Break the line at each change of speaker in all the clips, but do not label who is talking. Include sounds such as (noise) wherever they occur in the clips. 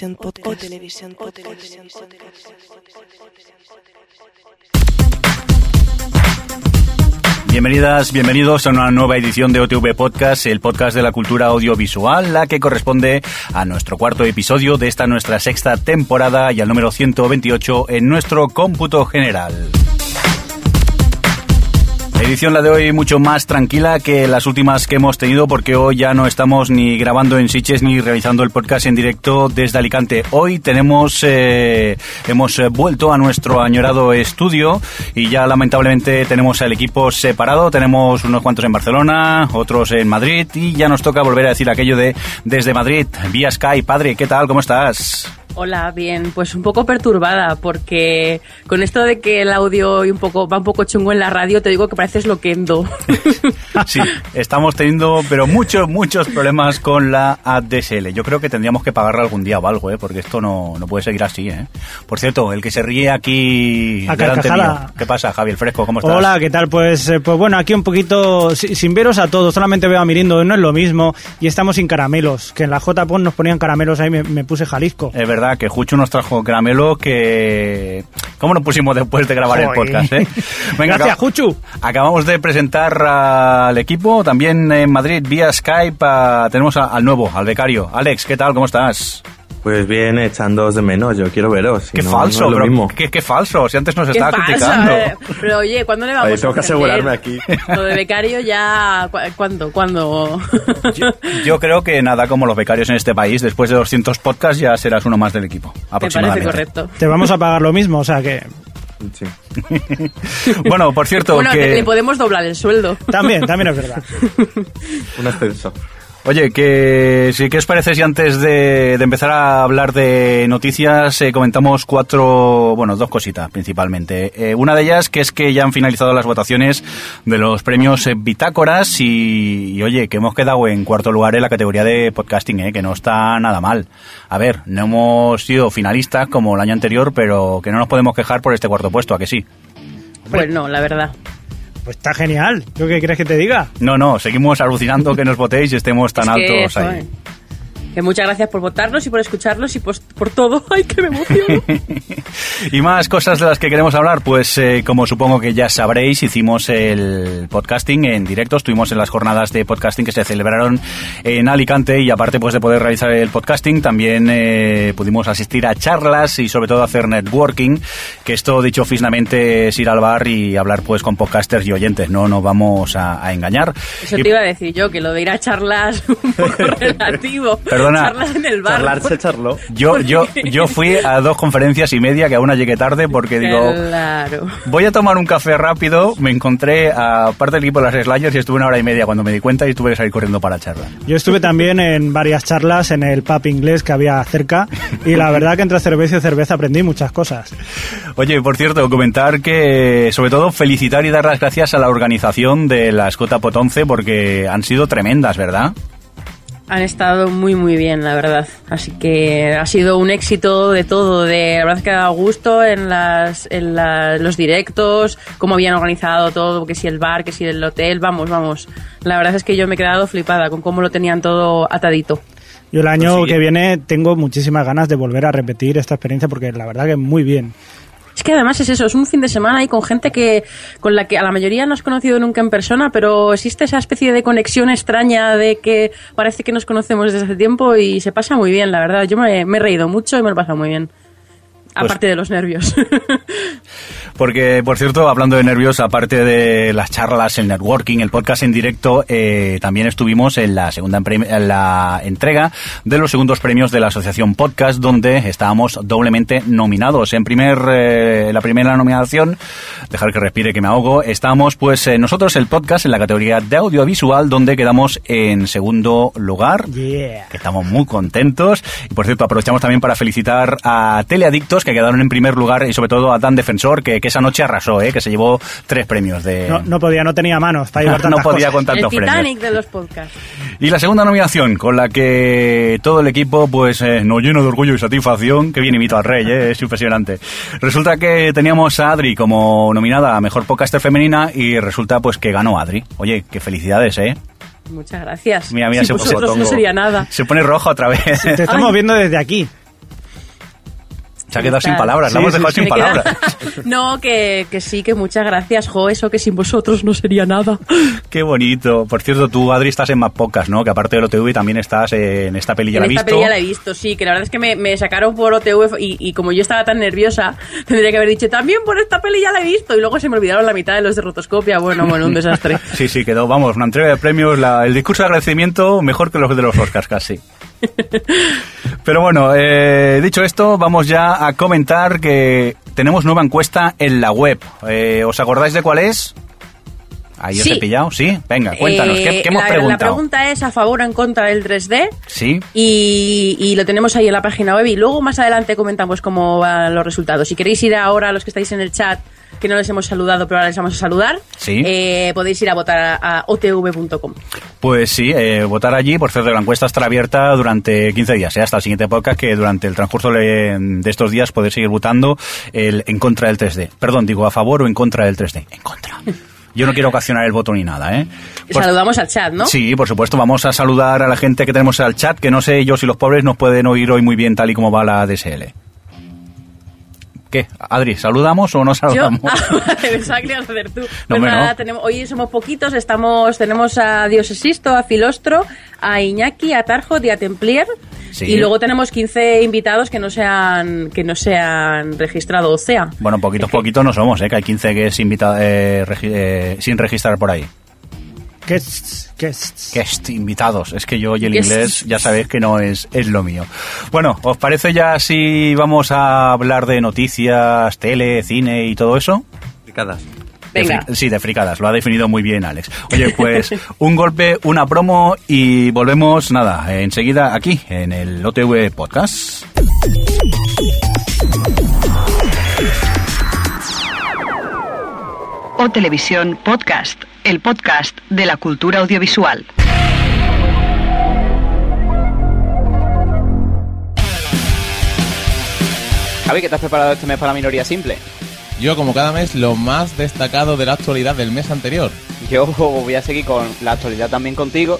Televisión Podcast. O Televisión Podcast.
Bienvenidas, bienvenidos a una nueva edición de OTV Podcast, el podcast de la cultura audiovisual, la que corresponde a nuestro cuarto episodio de esta nuestra sexta temporada y al número 128 en nuestro cómputo general. Edición la de hoy mucho más tranquila que las últimas que hemos tenido porque hoy ya no estamos ni grabando en Siches ni realizando el podcast en directo desde Alicante. Hoy tenemos, eh, hemos eh, vuelto a nuestro añorado estudio y ya lamentablemente tenemos el equipo separado. Tenemos unos cuantos en Barcelona, otros en Madrid y ya nos toca volver a decir aquello de desde Madrid, vía Skype. Padre, ¿qué tal? ¿Cómo estás?
Hola, bien, pues un poco perturbada porque con esto de que el audio y un poco, va un poco chungo en la radio, te digo que pareces loquendo. (laughs)
Sí, estamos teniendo, pero muchos, muchos problemas con la ADSL. Yo creo que tendríamos que pagarla algún día o algo, ¿eh? porque esto no, no puede seguir así. ¿eh? Por cierto, el que se ríe aquí
A
delante mío. ¿Qué pasa, Javier Fresco? ¿Cómo estás?
Hola, ¿qué tal? Pues, eh, pues bueno, aquí un poquito si- sin veros a todos, solamente veo a Mirindo, no es lo mismo, y estamos sin caramelos, que en la JPON nos ponían caramelos, ahí me, me puse Jalisco.
Es verdad que Juchu nos trajo caramelo que... ¿Cómo nos pusimos después de grabar el podcast? eh? (laughs)
Gracias, Juchu.
Acabamos de presentar al equipo, también en Madrid, vía Skype, a- tenemos a- al nuevo, al becario. Alex, ¿qué tal? ¿Cómo estás?
Pues bien, echándoos de menos, yo quiero veros. si
Qué
no,
falso,
no es lo mismo.
qué, qué falso, si antes nos
¿Qué
estaba criticando.
Eh, Pero oye, ¿cuándo le vamos
Oye,
a
tengo que
entender?
asegurarme aquí. (laughs)
Lo de becario ya... cu- ¿Cuándo? ¿Cuándo?
Yo, yo creo que nada como los becarios en este país, después de 200 podcasts ya serás uno más del equipo,
Me
aproximadamente.
parece correcto.
Te vamos a pagar lo mismo, o sea que
Sí. (laughs)
Bueno, por cierto,
Bueno,
que...
le podemos doblar el sueldo.
también, también es verdad. (laughs)
Un ascenso.
Oye, que sí, ¿qué os parece si antes de, de empezar a hablar de noticias eh, comentamos cuatro, bueno, dos cositas principalmente. Eh, una de ellas que es que ya han finalizado las votaciones de los premios eh, Bitácoras y, y, oye, que hemos quedado en cuarto lugar en la categoría de podcasting, eh, que no está nada mal. A ver, no hemos sido finalistas como el año anterior, pero que no nos podemos quejar por este cuarto puesto, ¿a que sí?
Pues no, la verdad.
Pues está genial, ¿yo qué quieres que te diga?
No, no, seguimos alucinando que nos votéis y estemos tan
Es que
altos
eso,
ahí.
eh. Que muchas gracias por votarnos y por escucharnos y por, por todo. (laughs) ¡Ay, que me emociono! (laughs)
y más cosas de las que queremos hablar, pues eh, como supongo que ya sabréis, hicimos el podcasting en directo, estuvimos en las jornadas de podcasting que se celebraron en Alicante y aparte pues de poder realizar el podcasting, también eh, pudimos asistir a charlas y sobre todo hacer networking, que esto dicho fisnamente es ir al bar y hablar pues con podcasters y oyentes, no nos vamos a, a engañar.
Eso
Y-
te iba a decir yo, que lo de ir a charlas un poco (laughs) relativo.
Perdona.
Charlas en el bar.
Charlar se charló.
yo, yo, yo fui a dos conferencias y media que a una llegué tarde porque digo,
Claro.
Voy a tomar un café rápido. Me encontré a parte del equipo de las Slayers y estuve una hora y media cuando me di cuenta y tuve que salir corriendo para charla.
Yo estuve también en varias charlas en el pub inglés que había cerca y la verdad que entre cerveza y cerveza aprendí muchas cosas.
Oye, por cierto, comentar que, sobre todo, felicitar y dar las gracias a la organización de las JPOT 11 porque han sido tremendas, ¿verdad?
Han estado muy muy bien, la verdad. Así que ha sido un éxito de todo. De la verdad es que ha dado gusto en las, en la- los directos, cómo habían organizado todo, que si el bar, que si el hotel, vamos, vamos. La verdad es que yo me he quedado flipada con cómo lo tenían todo atadito.
Yo el año
Pues sí.
que viene tengo muchísimas ganas de volver a repetir esta experiencia porque la verdad que muy bien.
Es que además es eso, es un fin de semana ahí con gente que con la que a la mayoría no has conocido nunca en persona, pero existe esa especie de conexión extraña de que parece que nos conocemos desde hace tiempo y se pasa muy bien, la verdad. Yo me, me he reído mucho y me lo he pasado muy bien.
Pues-
Aparte de los nervios. (laughs)
Porque, por cierto, hablando de nervios, aparte de las charlas, el networking, el podcast en directo, eh, también estuvimos en la segunda en la entrega de los segundos premios de la Asociación Podcast, donde estábamos doblemente nominados. En primer, eh, la primera nominación, dejar que respire que me ahogo, estábamos pues eh, nosotros el podcast en la categoría de audiovisual, donde quedamos en segundo lugar
Yeah.
que estamos muy contentos. Y por cierto, aprovechamos también para felicitar a Teleadictos, que quedaron en primer lugar, y sobre todo a Dan Defensor, que, que esa noche arrasó, ¿eh? que se llevó tres premios de...
No, no podía, no tenía manos para llevar (laughs)
No
tantas
podía
cosas.
con
El
tantos premios.
Titanic de los podcasts.
Y la segunda nominación, con la que todo el equipo pues eh, nos lleno de orgullo y satisfacción, que bien imito al rey, ¿eh? es impresionante. Resulta que teníamos a Adri como nominada a Mejor Podcaster Femenina y resulta pues que ganó Adri. Oye, qué felicidades, ¿eh?
Muchas gracias.
Mira, mira,
Sin
se-
vosotros
se-
no sería nada.
Se pone roja otra vez.
Te estamos
Ay.
viendo desde aquí.
Se ha quedado sin palabras, la hemos dejado
sí.
sin
queda-
palabras. (laughs)
no, que, que sí, que muchas gracias, Jo, eso que sin vosotros no sería nada. (laughs)
Qué bonito. Por cierto, tú, Adri, estás en más pocas, ¿no? Que aparte del OTV también estás en esta peli, ya la he
esta
visto.
peli ya la he visto, sí, que la verdad es que me, me sacaron por OTV y, y como yo estaba tan nerviosa, (laughs) tendría que haber dicho, también por esta peli ya la he visto, y luego se me olvidaron la mitad de los de rotoscopia, bueno, bueno, un desastre.
Sí, sí, quedó, vamos, una entrega de premios, la- el discurso de agradecimiento mejor que los de los Oscars casi. (laughs) Pero bueno, eh, dicho esto, vamos ya a comentar que tenemos nueva encuesta en la web. Eh, ¿Os acordáis de cuál es? Ahí os
Sí.
he pillado, ¿sí? Venga, cuéntanos, ¿qué,
Eh,
qué hemos
la,
preguntado?
La pregunta es a favor o en contra del 3D.
Sí,
Y, y lo tenemos ahí en la página web y luego más adelante comentamos cómo van los resultados. Si queréis ir ahora los que estáis en el chat, que no les hemos saludado, pero ahora les vamos a saludar,
Sí.
eh, podéis ir a votar a, a otv.com.
Pues sí, eh, votar allí. Por cierto, la encuesta estará abierta durante 15 días, ¿eh? hasta el siguiente podcast, que durante el transcurso de, estos días podéis seguir votando el, en contra del 3D. Perdón, digo a favor o en contra del 3D. En contra. (laughs) Yo no quiero ocasionar el voto ni nada, ¿eh? Por-
Saludamos al chat, ¿no?
Sí, por supuesto, vamos a saludar a la gente que tenemos al chat, que no sé yo si los pobres nos pueden oír hoy muy bien tal y como va la DSL. ¿Qué? Adri, ¿saludamos o no
Yo,
saludamos? (laughs)
ah, vale, pensaba que lo ibas a hacer tú. Pues
hombre,
nada,
no.
tenemos, hoy somos poquitos, estamos, tenemos a Dios Existo, a Filostro, a Iñaki, a Tarjo, y a Templier.
Sí.
Y luego tenemos 15 invitados que no se han, que no se han registrado, o sea.
Bueno, poquitos, poquitos no somos, ¿eh? Que hay 15 que es invita- eh, regi- eh, sin registrar por ahí.
Guests, guests.
Guest, invitados. Es que yo y el
Guests.
inglés ya sabéis que no es, es lo mío. Bueno, ¿os parece ya si vamos a hablar de noticias, tele, cine y todo eso?
Picadas.
De
Venga.
fri- sí, de fricadas, lo ha definido muy bien Alex. Oye, pues (laughs) un golpe, una promo y volvemos, nada, enseguida aquí, en el OTV Podcast.
O Televisión Podcast, el podcast de la cultura audiovisual.
Javi, ¿qué te has preparado este mes para la minoría simple?
Yo, como cada mes, lo más destacado de la actualidad del mes anterior,
Yo voy a seguir con la actualidad también contigo,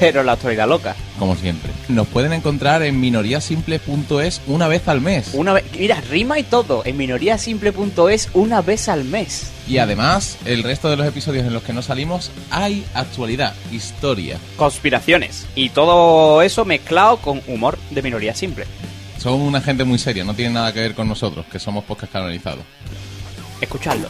pero la actualidad loca.
como siempre. Nos pueden encontrar en minoriasimple.es una vez al mes.
Una vez, mira, rima y todo, en minoriasimple.es una vez al mes.
Y además, el resto de los episodios en los que no salimos, hay actualidad, historia.
Conspiraciones. Y todo eso mezclado con humor de minoría simple.
Son una gente muy seria, no tienen nada que ver con nosotros, que somos podcast canalizados.
Escuchadlo.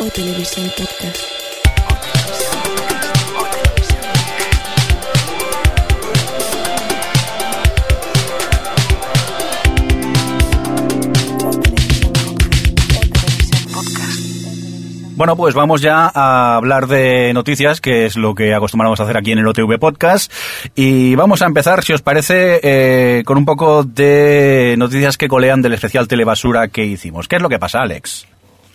O Televisión Podcast.
Bueno, pues vamos ya a hablar de noticias, que es lo que acostumbramos a hacer aquí en el OTV Podcast. Y vamos a empezar, si os parece, eh, con un poco de noticias que colean del especial Telebasura que hicimos. ¿Qué es lo que pasa, Alex?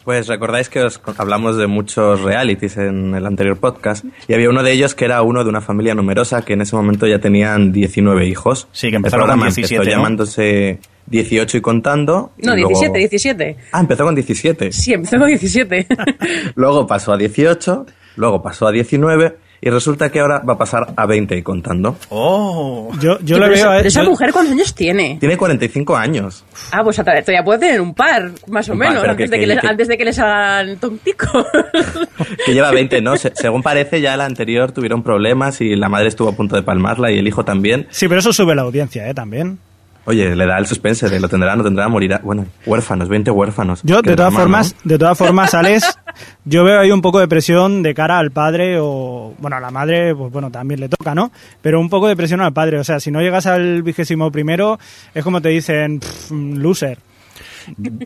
Pues recordáis que os hablamos de muchos realities en el anterior podcast y había uno de ellos que era uno de una familia numerosa que en ese momento ya tenían 19 hijos.
Sí, que empezaron con 17,
empezó
¿no?
llamándose 18 y contando.
No,
y luego-
17, 17.
Ah, empezó con 17.
Sí, empezó con 17. (laughs)
Luego pasó a 18, luego pasó a 19 y resulta que ahora va a pasar a 20 y contando.
¡Oh!
Yo, yo
Pero
le
esa,
veo a
esa
yo-
mujer cuántos años tiene?
Tiene 45 años.
Ah, pues todavía puede tener un par, más o
Un
menos,
pero
antes,
que-
de que
que-
les,
que-
antes de que les hagan tontico.
Que lleva 20, ¿no? Se- según parece, ya la anterior tuvieron problemas y la madre estuvo a punto de palmarla y el hijo también.
Sí, pero eso sube la audiencia, ¿eh? También.
Oye, le da el suspense de lo tendrá, no tendrá, morirá. Bueno, huérfanos, 20 huérfanos.
Yo, de todas
drama,
formas,
¿no?
de todas formas, Alex, (laughs) yo veo ahí un poco de presión de cara al padre o, bueno, a la madre, pues bueno, también le toca, ¿no? Pero un poco de presión al padre. O sea, si no llegas al vigésimo primero, es como te dicen, "Pff, loser.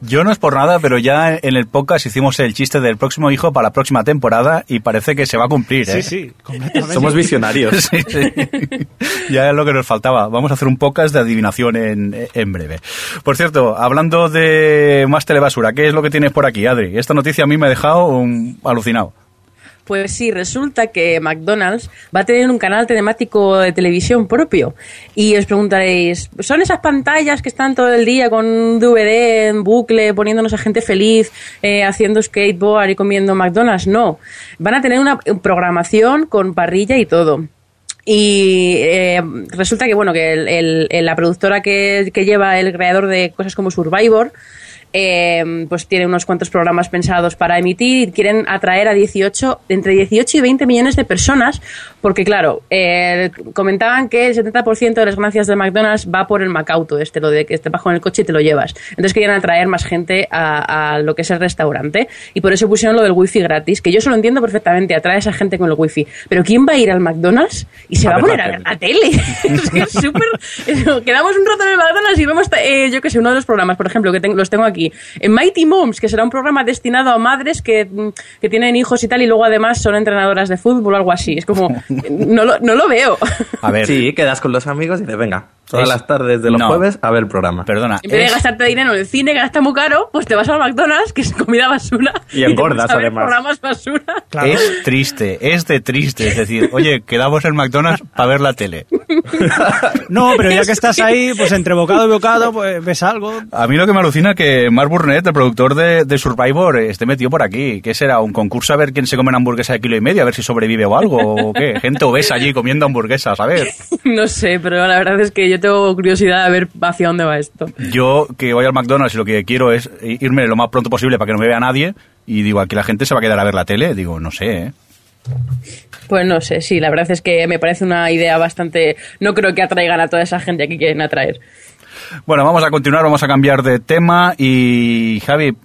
Yo no es por nada, pero ya en el podcast hicimos el chiste del próximo hijo para la próxima temporada y parece que se va a cumplir, ¿eh?
Sí, sí, (laughs) completamente.
Somos visionarios.
Sí, sí. Ya es lo que nos faltaba. Vamos a hacer un podcast de adivinación en, en breve. Por cierto, hablando de más telebasura, ¿qué es lo que tienes por aquí, Adri? Esta noticia a mí me ha dejado un- alucinado.
Pues sí, resulta que McDonald's va a tener un canal telemático de televisión propio. Y os preguntaréis, ¿son esas pantallas que están todo el día con DVD en bucle, poniéndonos a gente feliz, eh, haciendo skateboard y comiendo McDonald's? No. Van a tener una programación con parrilla y todo. Y eh, resulta que, bueno, que el- el- la productora que lleva el creador de cosas como Survivor, eh, pues tiene unos cuantos programas pensados para emitir y quieren atraer a 18, entre 18 y 20 millones de personas, porque claro, eh, comentaban que el 70% de las ganancias de McDonald's va por el Macauto, este, lo de que te bajo en el coche y te lo llevas. Entonces querían atraer más gente a, a lo que es el restaurante y por eso pusieron lo del wifi gratis, que yo eso lo entiendo perfectamente, atrae a esa gente con el wifi. Pero ¿quién va a ir al McDonald's y se
A
va a poner
la
a ver la tele? (laughs) es que es súper... Quedamos un rato en el McDonald's y vemos, eh, yo que sé, uno de los programas, por ejemplo, que tengo- los tengo aquí. En Mighty Moms, que será un programa destinado a madres que, mm, que tienen hijos y tal, y luego además son entrenadoras de fútbol o algo así. Es como, (laughs) no lo, no lo veo.
A ver,
Sí, quedas con los amigos y dices, venga, todas
Es-
las tardes de los
no.
jueves a ver el programa.
perdona.
En vez de
es-
gastarte dinero en el cine, que gasta muy caro, pues te vas al McDonald's, que es comida basura.
Y
te
engordas,
ver
además.
programas basura.
Claro.
Es triste, es de triste. Es decir, oye, quedamos en McDonald's para ver la tele.
No, pero ya que estás ahí, pues entre bocado y bocado, pues ves algo.
A mí lo que me alucina es que Mark Burnett, el productor de, de Survivor, esté metido por aquí. ¿Qué será? ¿Un concurso a ver quién se come una hamburguesa de kilo y medio? A ver si sobrevive o algo. ¿O qué? Gente obesa allí comiendo hamburguesas, a ver. (laughs)
No sé, pero la verdad es que yo tengo curiosidad de ver hacia dónde va esto.
Yo que voy al McDonald's y lo que quiero es irme lo más pronto posible para que no me vea nadie. Y digo, aquí la gente se va a quedar a ver la tele. Digo, no sé, ¿eh?
Pues no sé, sí, la verdad es que me parece una idea bastante... No creo que atraigan a toda esa gente que quieren atraer.
Bueno, vamos a continuar, vamos a cambiar de tema. Y Javi,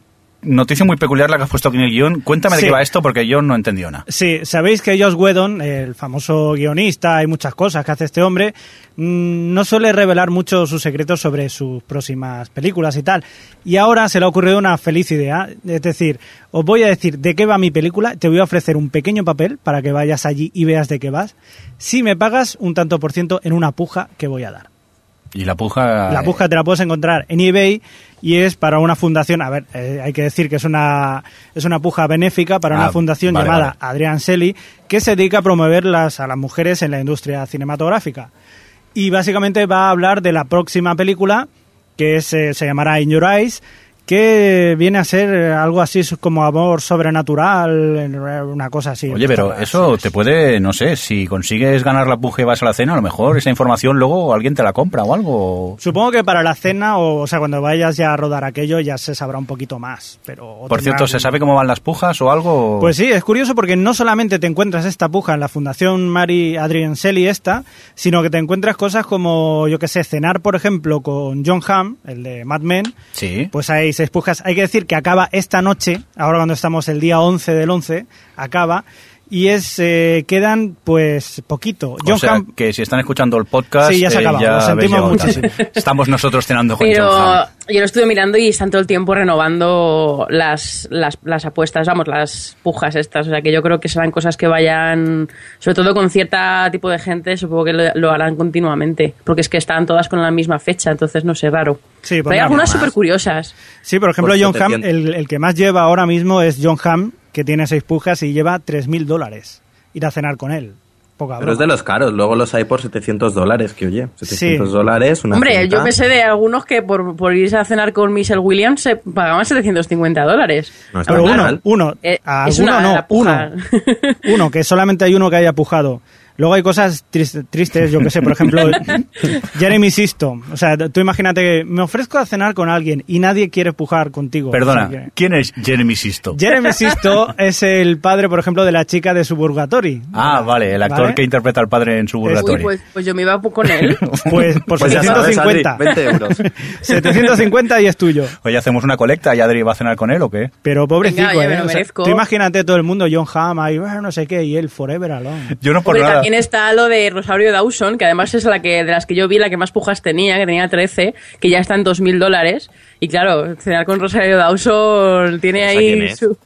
noticia muy peculiar la que has puesto aquí en el guion. Cuéntame de qué va esto porque yo no he entendido nada.
Sí, sabéis que Josh Whedon, el famoso guionista, hay muchas cosas que hace este hombre, mm, no suele revelar mucho sus secretos sobre sus próximas películas y tal. Y ahora se le ha ocurrido una feliz idea, es decir, os voy a decir de qué va mi película, te voy a ofrecer un pequeño papel para que vayas allí y veas de qué vas, si me pagas un tanto por ciento en una puja que voy a dar.
Y la puja...
La puja te la puedes encontrar en eBay y es para una fundación, a ver, eh, hay que decir que es una, es una puja benéfica para
Ah,
una fundación
vale,
llamada
vale.
Adrián Selly que se dedica a promover las, a las mujeres en la industria cinematográfica. Y básicamente va a hablar de la próxima película que es, eh, se llamará In Your Eyes, que viene a ser algo así como amor sobrenatural, una cosa así.
Oye, pero eso te puede, no sé, si consigues ganar la puja y vas a la cena, a lo mejor esa información luego alguien te la compra o algo.
Supongo que para la cena, o, o sea, cuando vayas ya a rodar aquello, ya se sabrá un poquito más. Pero
Por cierto, ¿se sabe cómo van las pujas o algo?
Pues sí, es curioso porque no solamente te encuentras esta puja en la Fundación Mary Adrian Selly esta, sino que te encuentras cosas como, yo que sé, cenar, por ejemplo, con John Hamm, el de Mad Men.
Sí.
Pues seis pujas. Hay que decir que acaba esta noche, ahora cuando estamos el día 11 del 11, acaba. Y es, eh, quedan pues poquito.
o sea,
Hamm-
que si están escuchando el podcast,
Sí, ya se
eh, ya
lo sentimos muchísimo.
Estamos nosotros cenando con
Pero
John Hamm.
yo lo estuve mirando y están todo el tiempo renovando las, las, las apuestas, vamos, las pujas estas. O sea que yo creo que serán cosas que vayan, sobre todo con cierta tipo de gente, supongo que lo, lo harán continuamente. Porque es que están todas con la misma fecha, entonces no sé, raro.
Sí,
Pero hay algunas súper curiosas.
Sí, por ejemplo,
Por
John Hamm,
700.
el, el que más lleva ahora mismo es John Hamm, que tiene seis pujas y lleva 3.000 dólares. Ir a cenar con él. Poca
Pero es
broma.
de los caros, luego los hay por 700 dólares, que oye, 700
Sí.
dólares, una
Hombre,
cinta.
yo me sé de algunos que por, por irse a cenar con Michelle Williams se pagaban 750 dólares.
No está
Pero
mal.
uno, uno,
Eh,
a
es
alguno
una
no, uno. Uno, que solamente hay uno que haya pujado. Luego hay cosas tris- tristes, yo que sé, por ejemplo, (laughs) Jeremy Sisto. O sea, tú imagínate que me ofrezco a cenar con alguien y nadie quiere pujar contigo.
Perdona,
O sea que-
¿quién es Jeremy Sisto?
Jeremy Sisto es el padre, por ejemplo, de la chica de Suburgatory.
Ah, vale, el actor
¿Vale?
que interpreta al padre en
Uy,
Suburgatory.
pues, pues yo me iba con él. (laughs)
Pues por
Pues sabes,
750.
Adri, 20 euros. (laughs)
750 y es tuyo.
Oye, ¿hacemos una colecta y Adri va a cenar con él o qué?
Pero pobrecito,
Venga, oye, me
¿eh?
lo
O sea,
merezco.
tú imagínate todo el mundo, John Hamm, ahí, "Ah, no sé qué, y él forever alone.
Yo no por
Porque
nada.
También está lo de Rosario Dawson, que además es la que de las que yo vi la que más pujas tenía, que tenía 13, que ya está en 2.000 dólares. Y claro, cenar con Rosario Dawson tiene
¿Esa quién
ahí su...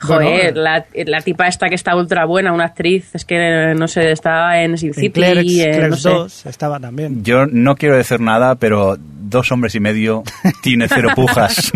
Joder,
Bueno,
la, la tipa esta que está ultra buena, una actriz, es que no sé, estaba en Sin City,
Clerks,
en,
Clerks
no sé.
2 estaba también.
Yo no quiero decir nada, pero dos hombres y medio tiene cero (laughs) pujas.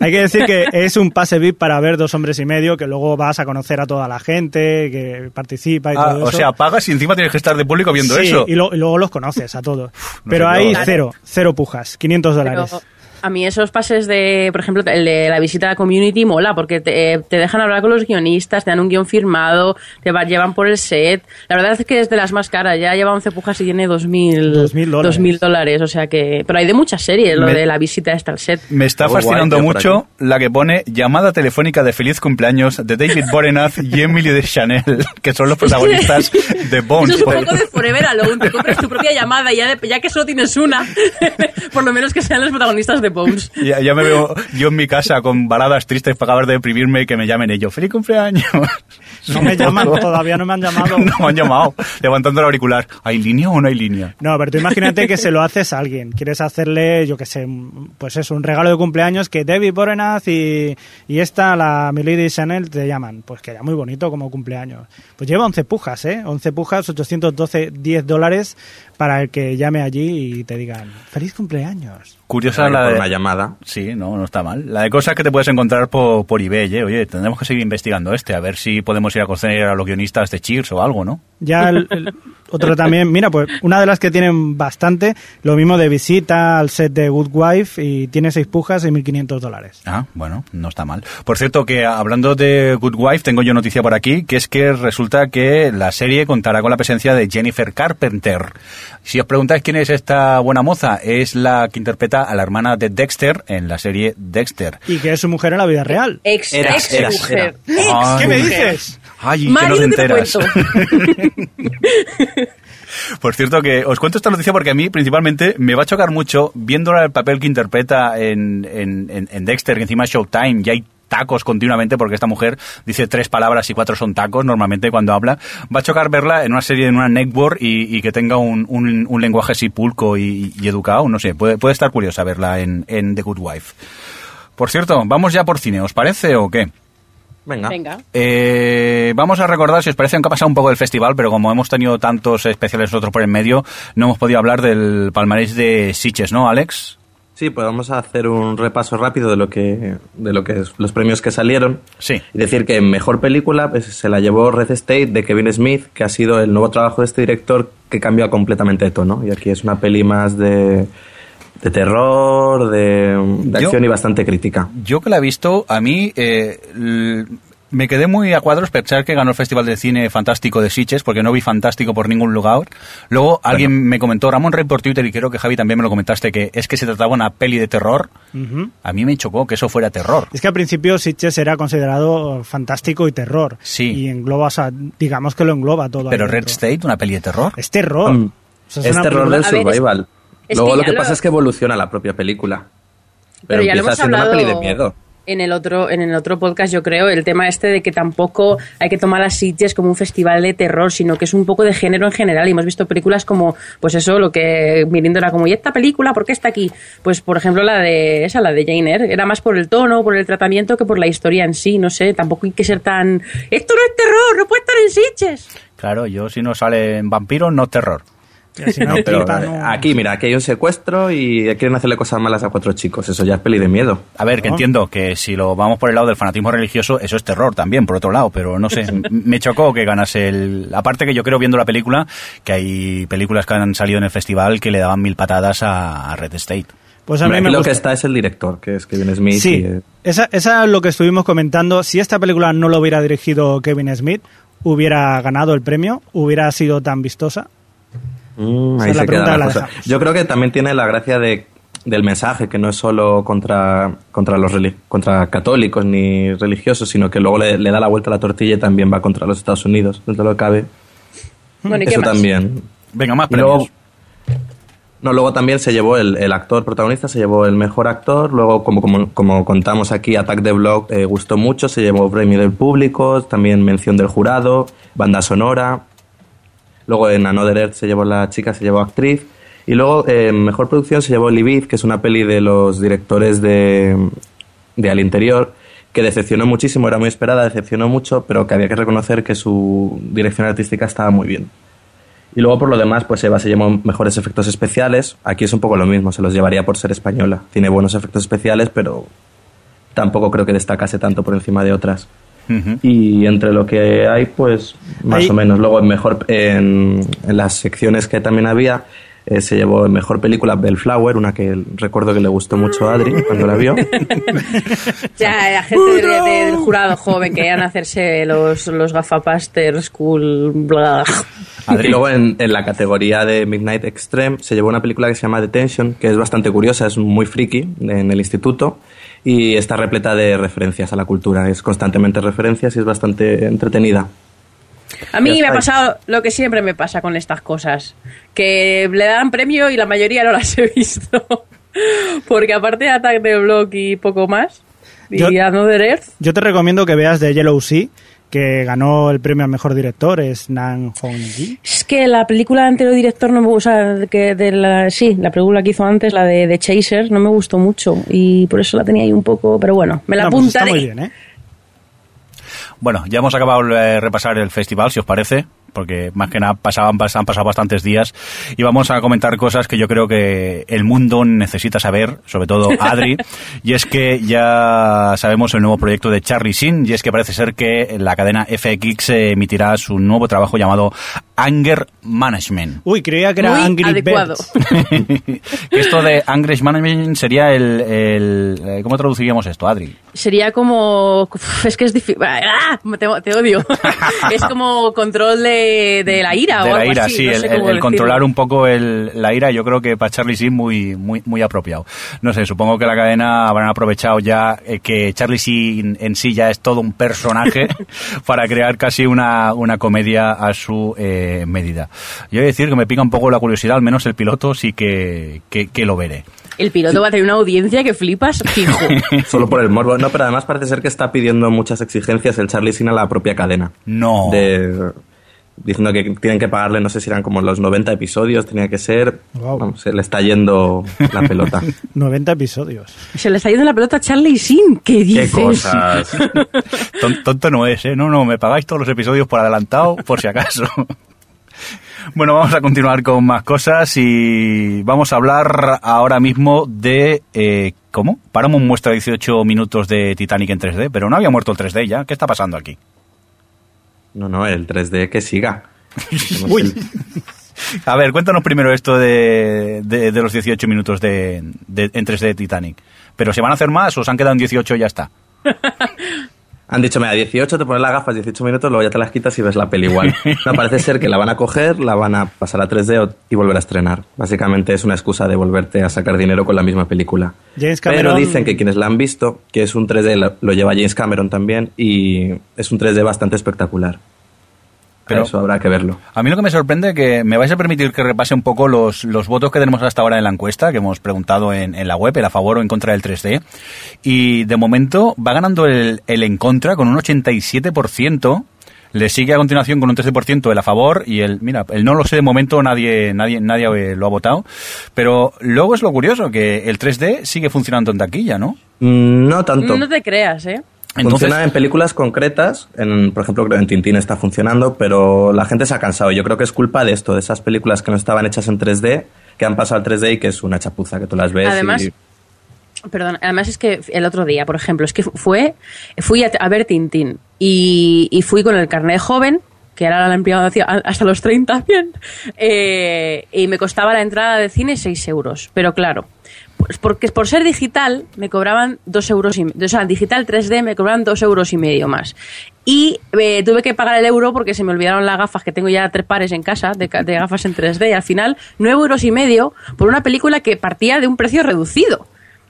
Hay que decir que es un pase VIP para ver dos hombres y medio, que luego vas a conocer a toda la gente que participa y
Ah,
todo
o
eso.
sea, pagas y encima tienes que estar de público viendo
Sí,
eso.
Y, lo- y luego los conoces a todos.
no
Pero hay cero, cero pujas, 500
Pero
dólares.
A mí esos pases de, por ejemplo, el de la visita a la community mola porque te, eh, te dejan hablar con los guionistas, te dan un guion firmado, te va- llevan por el set. La verdad es que es de las más caras, ya lleva 11 pujas y tiene 2.000
2.000 dólares.
2.000 dólares, o sea que... Pero hay de muchas series, lo
Me-
de la visita esta al set.
Me está fascinando mucho la que pone llamada telefónica de feliz cumpleaños de David Borenath y Emily de Chanel, (laughs) que son los protagonistas de Bones.
Eso es un poco de Forever Alone, te compras tu propia llamada y ya, de- ya que solo tienes una, (laughs) por lo menos que sean los protagonistas de Bones. (laughs)
Ya, ya me veo yo en mi casa con baladas tristes para acabar de deprimirme y que me llamen ellos. ¡Feliz cumpleaños!
No me llaman, todavía no me han llamado. (laughs)
No me han llamado, levantando el auricular. ¿Hay línea o no hay línea?
No, pero tú imagínate que se lo haces a alguien. Quieres hacerle, yo qué sé, un- pues eso, un regalo de cumpleaños que David Borenath y, y esta, la Milady Chanel, te llaman. Pues queda muy bonito como cumpleaños. Pues lleva 11 pujas, ¿eh? 11 pujas, 812, 10 dólares para el que llame allí y te digan, feliz cumpleaños.
Curiosa la
por
de...
una llamada.
Sí, no, no está mal. La de cosas que te puedes encontrar por, por eBay, ¿eh? Oye, tendremos que seguir investigando este, a ver si podemos ir a conocer a los guionistas de Cheers o algo, ¿no?
Ya el, el (laughs) otro también, mira, pues una de las que tienen bastante, lo mismo de visita al set de Good Wife y tiene 6 pujas y 1.500 dólares.
Ah, bueno, no está mal. Por cierto, que hablando de Good Wife, tengo yo noticia por aquí, que es que resulta que la serie contará con la presencia de Jennifer Carpenter. Si os preguntáis quién es esta buena moza, es la que interpreta a la hermana de Dexter en la serie Dexter.
Y que es su mujer en la vida real.
Ex,
Era,
ex
era,
mujer.
Ay,
¿Qué me dices?
Ay, que no te enteras. (laughs) Por cierto, que os cuento esta noticia porque a mí principalmente me va a chocar mucho viéndola el papel que interpreta en, en, en- en Dexter, que encima es Showtime, y hay tacos continuamente porque esta mujer dice tres palabras y cuatro son tacos normalmente cuando habla. Va a chocar verla en una serie, en una network y, y que tenga un, un- un lenguaje así pulco y, y educado, no sé, puede, puede estar curiosa verla en, en The Good Wife. Por cierto, vamos ya por cine, ¿os parece o qué?
Venga.
Venga.
Eh, vamos a recordar, si os parece, aunque ha pasado un poco del festival, pero como hemos tenido tantos especiales nosotros por en medio, no hemos podido hablar del palmarés de Sitges, ¿no, Alex?
Sí, pues vamos a hacer un repaso rápido de lo que de lo que es los premios que salieron.
Sí.
Y decir que mejor película pues, se la llevó Red State de Kevin Smith, que ha sido el nuevo trabajo de este director que cambia completamente de tono. Y aquí es una peli más de, de terror, de, de
Yo-
acción y bastante crítica.
Yo que la he visto, a mí eh, me quedé muy a cuadros pensar que ganó el Festival de Cine Fantástico de Sitges, porque no vi Fantástico por ningún lugar. Luego alguien me comentó, Ramón Rey por Twitter, y creo que Javi también me lo comentaste, que es que se trataba de una peli de terror. A mí me chocó que eso fuera terror.
Es que al principio Sitges era considerado fantástico y terror.
Sí.
Y engloba, o sea, digamos que lo engloba todo.
Pero Red. State, una peli de terror.
Es terror.
Mm.
O sea,
es
una
terror
película-
del
A ver, es-
survival.
es
Luego
que
lo que
lo-
pasa es que evoluciona la propia película. Pero,
Pero ya lo
empieza
hemos
siendo
hablado
una peli de miedo.
En el otro en el otro podcast, yo creo, el tema este de que tampoco hay que tomar a Sitges como un festival de terror, sino que es un poco de género en general. Y hemos visto películas como, pues eso, lo que viniendo era como, ¿y esta película por qué está aquí? Pues, por ejemplo, la de esa, la de Jane Eyre, era más por el tono, por el tratamiento que por la historia en sí. No sé, tampoco hay que ser tan. Esto no es terror, no puede estar en Sitges.
Claro, yo si no salen vampiros, no terror.
Si no
pero eh,
no-
aquí, mira, aquí hay un secuestro y quieren hacerle cosas malas a cuatro chicos. Eso ya es peli de miedo.
A ver, que entiendo que si lo vamos por el lado del fanatismo religioso, eso es terror también, por otro lado, pero no sé, (laughs) me chocó que ganase el... Aparte que yo creo viendo la película, que hay películas que han salido en el festival que le daban mil patadas a, Red State.
Pues a
Hombre,
mí me
lo
gusta.
que está es el director, que es Kevin Smith.
Sí,
y, eh,
esa, esa es lo que estuvimos comentando. Si esta película no lo hubiera dirigido Kevin Smith, hubiera ganado el premio, hubiera sido tan vistosa.
Mm, ahí se
pregunta
la cosa. Yo creo que también tiene la gracia de, del mensaje, que no es solo contra, contra los contra católicos ni religiosos, sino que luego le, le da la vuelta a la tortilla y también va contra los Estados Unidos, dentro de lo que cabe.
Bueno, ¿y qué
Eso
más?
también.
Venga, más
luego,
premios.
no, luego también se llevó el, el actor protagonista, se llevó el mejor actor. Luego, como, como, como contamos aquí, Attack the Block eh, gustó mucho, se llevó premio del público, también mención del jurado, banda sonora. Luego en Another Earth se llevó la chica, se llevó actriz. Y luego eh, en mejor producción se llevó Livid, que es una peli de los directores de, de Al Interior, que decepcionó muchísimo, era muy esperada, decepcionó mucho, pero que había que reconocer que su dirección artística estaba muy bien. Y luego por lo demás, pues Eva se llevó mejores efectos especiales. Aquí es un poco lo mismo, se los llevaría por ser española. Tiene buenos efectos especiales, pero tampoco creo que destacase tanto por encima de otras.
Ujú.
Y entre lo que hay, pues más
Ahí-
o menos. Luego en mejor en, en las secciones que también había, eh, se llevó en mejor película Bellflower, una que recuerdo que le gustó mucho a Adri cuando la vio. (laughs)
Ya, la gente de- de- del jurado joven que iban a hacerse los, los gafapaster school, bla.
Y luego en, en la categoría de Midnight Extreme se llevó una película que se llama Detention, que es bastante curiosa, es muy friki en el instituto y está repleta de referencias a la cultura. Es constantemente referencias y es bastante entretenida.
A mí me ha pasado lo que siempre me pasa con estas cosas, que le dan premio y la mayoría no las he visto. (laughs) Porque aparte de Attack the Block y poco más, y
Yo-
Another Earth,
Yo te recomiendo que veas de Yellow Sea, que ganó el premio al mejor director, es Nan Hong-ji.
es que la película anterior director no me gusta, que de la, sí, la película que hizo antes, la de, de Chaser, no me gustó mucho y por eso la tenía ahí un poco, pero bueno, me la
No, pues está
apuntaré.
muy bien, ¿eh?
Bueno, ya hemos acabado de repasar el festival, si os parece, porque más que nada pasaban, pas- han pasado bastantes días y vamos a comentar cosas que yo creo que el mundo necesita saber, sobre todo Adri, (laughs) y es que ya sabemos el nuevo proyecto de Charlie Sin y es que parece ser que la cadena FX emitirá su nuevo trabajo llamado Anger Management.
Uy, creía que era
Muy
Angry
adecuado.
Birds. (laughs)
Que esto de Anger Management sería el, el- eh, ¿Cómo traduciríamos esto, Adri?
Sería como. Es que es difícil. ¡Ah! Te, te odio. (laughs) es como control de, de la ira
de
o
la
algo
ira,
así,
sí,
no
el, el- el controlar un poco el, la ira, yo creo que para Charlie Sheen muy, muy, muy apropiado. No sé, supongo que la cadena habrán aprovechado ya eh, que Charlie Sheen en sí ya es todo un personaje (laughs) para crear casi una, una comedia a su eh, medida. Yo he de decir que me pica un poco la curiosidad, al menos el piloto sí que, que, que lo veré.
El piloto va a tener una audiencia que flipas fijo. (laughs)
Solo por el morbo. No, pero además parece ser que está pidiendo muchas exigencias el Charlie Sin a la propia cadena.
No.
De, diciendo que tienen que pagarle, no sé si eran como los 90 episodios, tenía que ser.
Wow.
Vamos, se le está yendo la pelota. (laughs)
90 episodios.
Se le está yendo la pelota a Charlie Sin. ¿Qué dices?
¿Qué cosas? (laughs)
Ton- Tonto no es, ¿eh? No, no, me pagáis todos los episodios por adelantado, por si acaso. (laughs) Bueno, vamos a continuar con más cosas y vamos a hablar ahora mismo de... Eh, ¿Cómo? Paramount muestra 18 minutos de Titanic en 3D, pero no había muerto el 3D ya. ¿Qué está pasando aquí?
No, no, el 3D que siga. (laughs)
Uy.
A ver, cuéntanos primero esto de, de, de los 18 minutos de, de- en 3D de Titanic. ¿Pero se van a hacer más o se han quedado en 18 y ya está? (laughs)
Han dicho, mira, 18, te pones las gafas 18 minutos, luego ya te las quitas y ves la peli igual. (laughs) No, parece ser que la van a coger, la van a pasar a 3D o- y volver a estrenar. Básicamente es una excusa de volverte a sacar dinero con la misma película.
James
Pero dicen que quienes la han visto, que es un 3D, lo, lo lleva James Cameron también, y es un 3D bastante espectacular.
Pero-
eso habrá que verlo.
A mí lo que me sorprende que me vais a permitir que repase un poco los, los votos que tenemos hasta ahora en la encuesta, que hemos preguntado en, en la web, el a favor o en contra del 3D. Y de momento va ganando el, el en contra con un 87%. Le sigue a continuación con un 13% el a favor y el, mira, el no lo sé de momento nadie, nadie, nadie lo ha votado. Pero luego es lo curioso, que el 3D sigue funcionando en taquilla, ¿no?
Mm, No tanto.
No te creas, ¿eh?
Entonces,
Funciona en películas concretas, en, por ejemplo, creo que en Tintín está funcionando, pero la gente se ha cansado. Yo creo que es culpa de esto, de esas películas que no estaban hechas en 3D, que han pasado al 3D y que es una chapuza, que tú las ves
Además,
y...
Perdón, además es que el otro día, por ejemplo, es que fue, fui a, a ver Tintín y, y fui con el carnet joven, que era la empleado hasta los 30 (laughs) bien, eh, y me costaba la entrada de cine 6 euros. Pero claro, porque por ser digital me cobraban 2 euros y o sea, digital 3D me cobraban 2 euros y medio más. y eh, tuve que pagar el euro porque se me olvidaron las gafas, que tengo ya tres pares en casa de, de gafas en 3D, y al final nueve euros y medio por una película que partía de un precio reducido.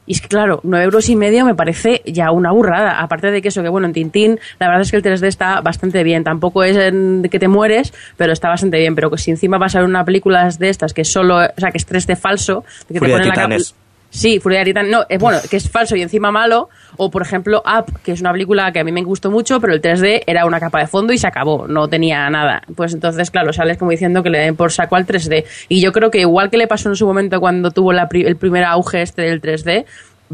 Y es que, claro, nueve euros y medio me parece ya una burrada. Aparte de que eso, que bueno, en Tintín, la verdad es que el 3D está bastante bien. Tampoco es en que te mueres, pero está bastante bien. Pero que si encima vas a ver una película de estas que es solo, o sea, que es 3D falso, de que
Furia de
la. Sí, Furia de Titanes. No, es bueno, que es falso y encima malo. O, por ejemplo, Up, que es una película que a mí me gustó mucho, pero el 3D era una capa de fondo y se acabó. No tenía nada. Pues entonces, claro, sales como diciendo que le den por saco al 3D. Y yo creo que igual que le pasó en su momento cuando tuvo la pri- el primer auge este del 3D,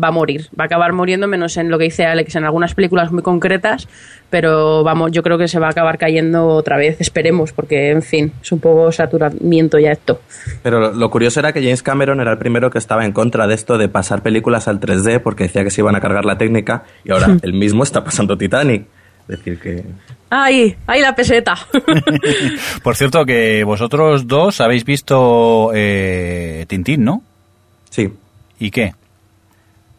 va a morir. Va a acabar muriendo, menos en lo que dice Alex, en algunas películas muy concretas. Pero vamos, yo creo que se va a acabar cayendo otra vez. Esperemos, porque, en fin, es un poco saturamiento ya esto.
Pero lo, lo curioso era que James Cameron era el primero que estaba en contra de esto de pasar películas al 3D porque decía que se iban a cargar la técnica y ahora él mismo está pasando Titanic. Es decir, que
¡Ay! ¡Ay, la peseta! (laughs)
Por cierto, que vosotros dos habéis visto eh, Tintín, ¿no?
sí.
¿Y qué?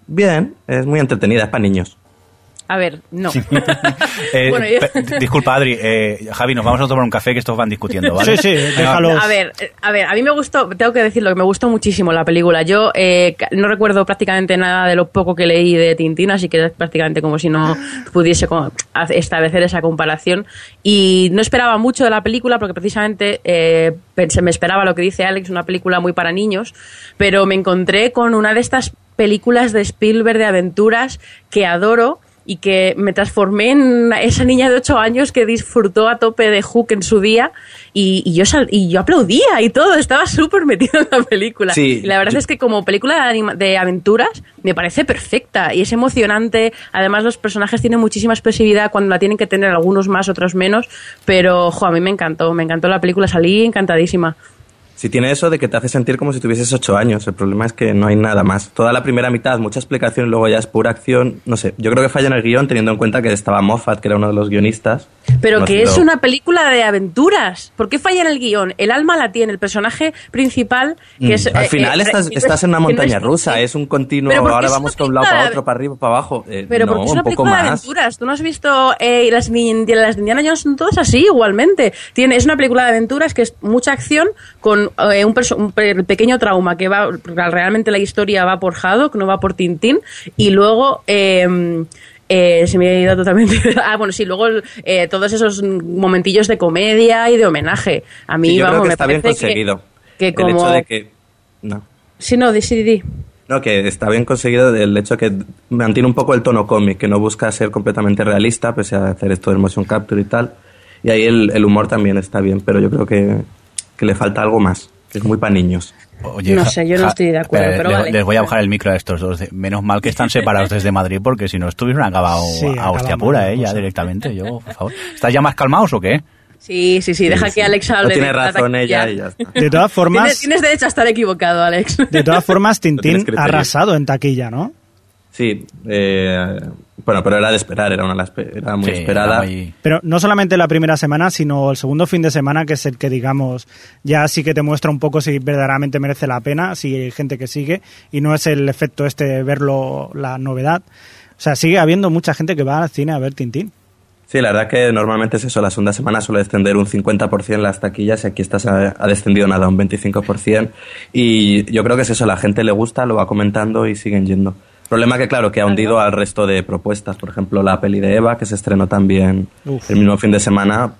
Bien, es muy entretenida, es para niños.
A ver, no. (laughs)
Eh, (laughs)
Bueno, yo-
pe- disculpa, Adri. eh, Javi, nos vamos a tomar un café que estos van discutiendo, ¿vale?
Sí, sí, déjalo.
A ver, eh, a ver, a mí me gustó, tengo que decirlo, que me gustó muchísimo la película. Yo eh, no recuerdo prácticamente nada de lo poco que leí de Tintín, así que es prácticamente como si no pudiese establecer esa comparación. Y no esperaba mucho de la película porque precisamente eh, pensé- me esperaba lo que dice Alex, una película muy para niños, pero me encontré con una de estas películas de Spielberg de aventuras que adoro y que me transformé en esa niña de 8 años que disfrutó a tope de Hook en su día y, y yo, sal- y yo aplaudía y todo, estaba súper metido en la película.
Sí,
y la verdad
yo-
es que como película de, anima- de aventuras me parece perfecta y es emocionante. Además los personajes tienen muchísima expresividad cuando la tienen que tener algunos más, otros menos, pero jo, a mí me encantó, me encantó la película, salí encantadísima.
Si tiene eso de que te hace sentir como si tuvieses ocho años. El problema es que no hay nada más. Toda la primera mitad, mucha explicación, y luego ya es pura acción. No sé, yo creo que falla en el guion teniendo en cuenta que estaba Moffat, que era uno de los guionistas.
Pero
No
que es una película de aventuras. ¿Por qué falla en el guion? El alma la tiene, el personaje principal, que es...
Al
eh,
final
eh,
estás,
no
estás en una
no
montaña
es-
rusa, es un continuo, ahora vamos para un lado, para otro, para arriba, para abajo. Eh,
Pero
no,
porque es
un
una película de aventuras. Tú no has visto eh, las, las de Indiana Jones son todas así igualmente. Tiene, es una película de aventuras que es mucha acción con eh, un, un pe- pequeño trauma que va realmente la historia va por Haddock, no va por Tintín y luego eh, eh, se me ha ido totalmente. (laughs) ah, bueno, sí, luego eh, todos esos momentillos de comedia y de homenaje. A mí,
Sí, yo
vamos,
creo que
me
está bien
que-
conseguido.
Que,
El
como.
hecho de que... No.
Sí, no, sí, di.
No, que está bien conseguido el hecho que mantiene un poco el tono cómic, que no busca ser completamente realista, pese a hacer esto del motion capture y tal. Y ahí el, el humor también está bien, pero yo creo que, que le falta algo más, que es muy para niños.
Oye,
No sé, yo no estoy de acuerdo, pero
les,
vale.
les voy a bajar el micro a estos dos. Menos mal que están separados desde Madrid, porque si no estuvieran acabado
Sí,
a hostia pura, ¿eh? Ya
cosa.
directamente. Yo, por favor. ¿Estás ya más calmados o qué?
Sí, sí, sí, deja que Alex
No
hable.
tiene
de la
razón ella y ya está.
De todas formas,
Tienes, tienes derecho a estar equivocado, Alex.
de todas formas, (laughs) Tintín ha arrasado en taquilla, ¿no?
Sí, eh, bueno, pero era de esperar, era, una, era muy
Sí,
esperada.
era muy-
Pero no solamente la primera semana, sino el segundo fin de semana, que es el que, digamos, ya sí que te muestra un poco si verdaderamente merece la pena, si hay gente que sigue, y no es el efecto este de verlo, la novedad. O sea, sigue habiendo mucha gente que va al cine a ver Tintín.
Sí, la verdad que normalmente es eso, la segunda semana suele descender un 50% las taquillas y aquí ha, ha descendido nada, un 25%. Y yo creo que es eso, la gente le gusta, lo va comentando y siguen yendo. Problema que, claro, que ha hundido al resto de propuestas. Por ejemplo, la peli de Eva, que se estrenó también
Uf.
el mismo fin de semana,